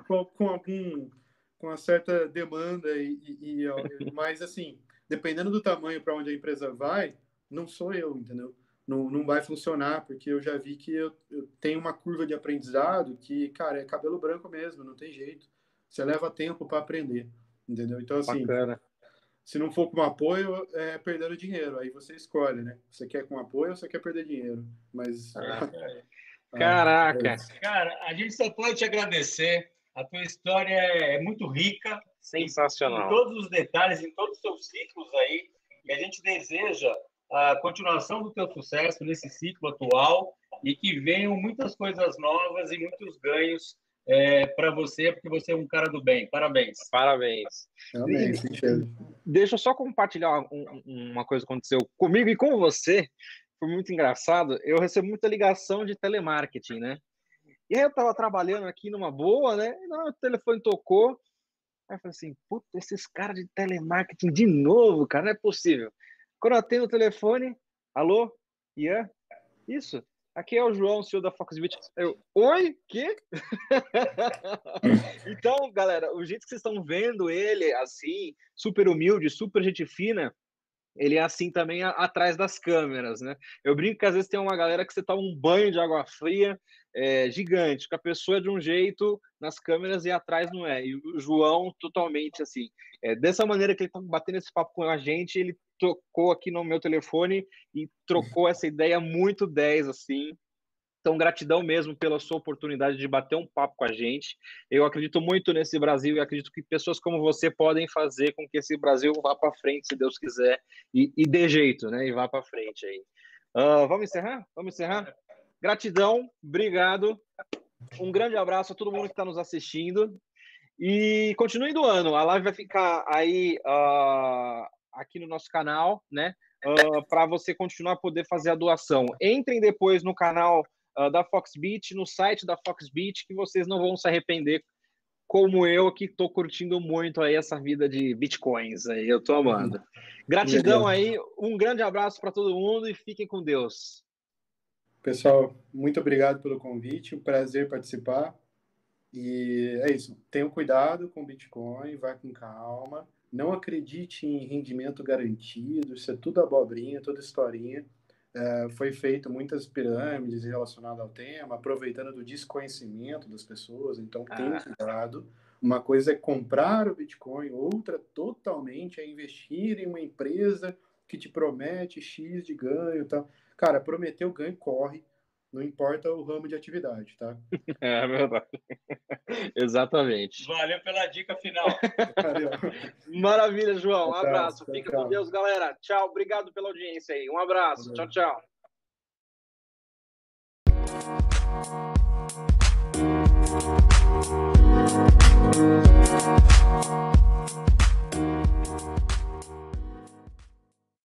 com, com, algum com uma certa demanda e, e, e mas assim, dependendo do tamanho para onde a empresa vai, não sou eu, entendeu? Não, não vai funcionar porque eu já vi que eu, eu tenho uma curva de aprendizado que, cara, é cabelo branco mesmo, não tem jeito. Você leva tempo para aprender, entendeu? Então assim, Bacana. Se não for com apoio, é perdendo dinheiro. Aí você escolhe, né? Você quer com apoio ou você quer perder dinheiro? Mas. Ah, Caraca! É Cara, a gente só pode te agradecer. A tua história é muito rica. Sensacional. Em todos os detalhes, em todos os seus ciclos aí. E a gente deseja a continuação do teu sucesso nesse ciclo atual e que venham muitas coisas novas e muitos ganhos é, para você, porque você é um cara do bem. Parabéns. Parabéns. Parabéns, Deixa eu só compartilhar um, uma coisa que aconteceu comigo e com você. Foi muito engraçado. Eu recebo muita ligação de telemarketing, né? E aí eu tava trabalhando aqui numa boa, né? E não, o telefone tocou. Aí eu falei assim, puta, esses caras de telemarketing de novo, cara, não é possível. Quando eu atendo o telefone, alô, Ian? Isso? Aqui é o João, CEO da Foxbit. Eu, oi? Que? então, galera, o jeito que vocês estão vendo ele, assim, super humilde, super gente fina, ele é assim também a, atrás das câmeras, né? Eu brinco que às vezes tem uma galera que você toma um banho de água fria é, gigante, que a pessoa é de um jeito nas câmeras e atrás não é. E o João, totalmente assim. É, dessa maneira que ele está batendo esse papo com a gente, ele tocou aqui no meu telefone e trocou essa ideia muito 10, assim. Então, gratidão mesmo pela sua oportunidade de bater um papo com a gente. Eu acredito muito nesse Brasil e acredito que pessoas como você podem fazer com que esse Brasil vá para frente, se Deus quiser, e, e dê jeito, né? E vá para frente aí. Uh, vamos encerrar? Vamos encerrar? Gratidão, obrigado. Um grande abraço a todo mundo que está nos assistindo. E continue doando. A live vai ficar aí uh, aqui no nosso canal, né? Uh, ah, para você continuar a poder fazer a doação. Entrem depois no canal uh, da Foxbit, no site da Foxbit, que vocês não vão se arrepender, como eu que estou curtindo muito aí essa vida de bitcoins. Aí, eu estou amando. Gratidão aí, um grande abraço para todo mundo e fiquem com Deus. Pessoal, muito obrigado pelo convite, um prazer participar. E é isso, tenham cuidado com o Bitcoin, vai com calma, não acredite em rendimento garantido, isso é tudo abobrinha, toda historinha. É, foi feito muitas pirâmides relacionadas ao tema, aproveitando do desconhecimento das pessoas, então ah. tenham cuidado. Uma coisa é comprar o Bitcoin, outra totalmente é investir em uma empresa que te promete X de ganho. Tá? Cara, prometeu ganho, corre. Não importa o ramo de atividade, tá? É verdade. Exatamente. Valeu pela dica final. Maravilha, João. Um abraço. Fica com Deus, galera. Tchau. Obrigado pela audiência aí. Um abraço. Tchau, tchau. Tchau.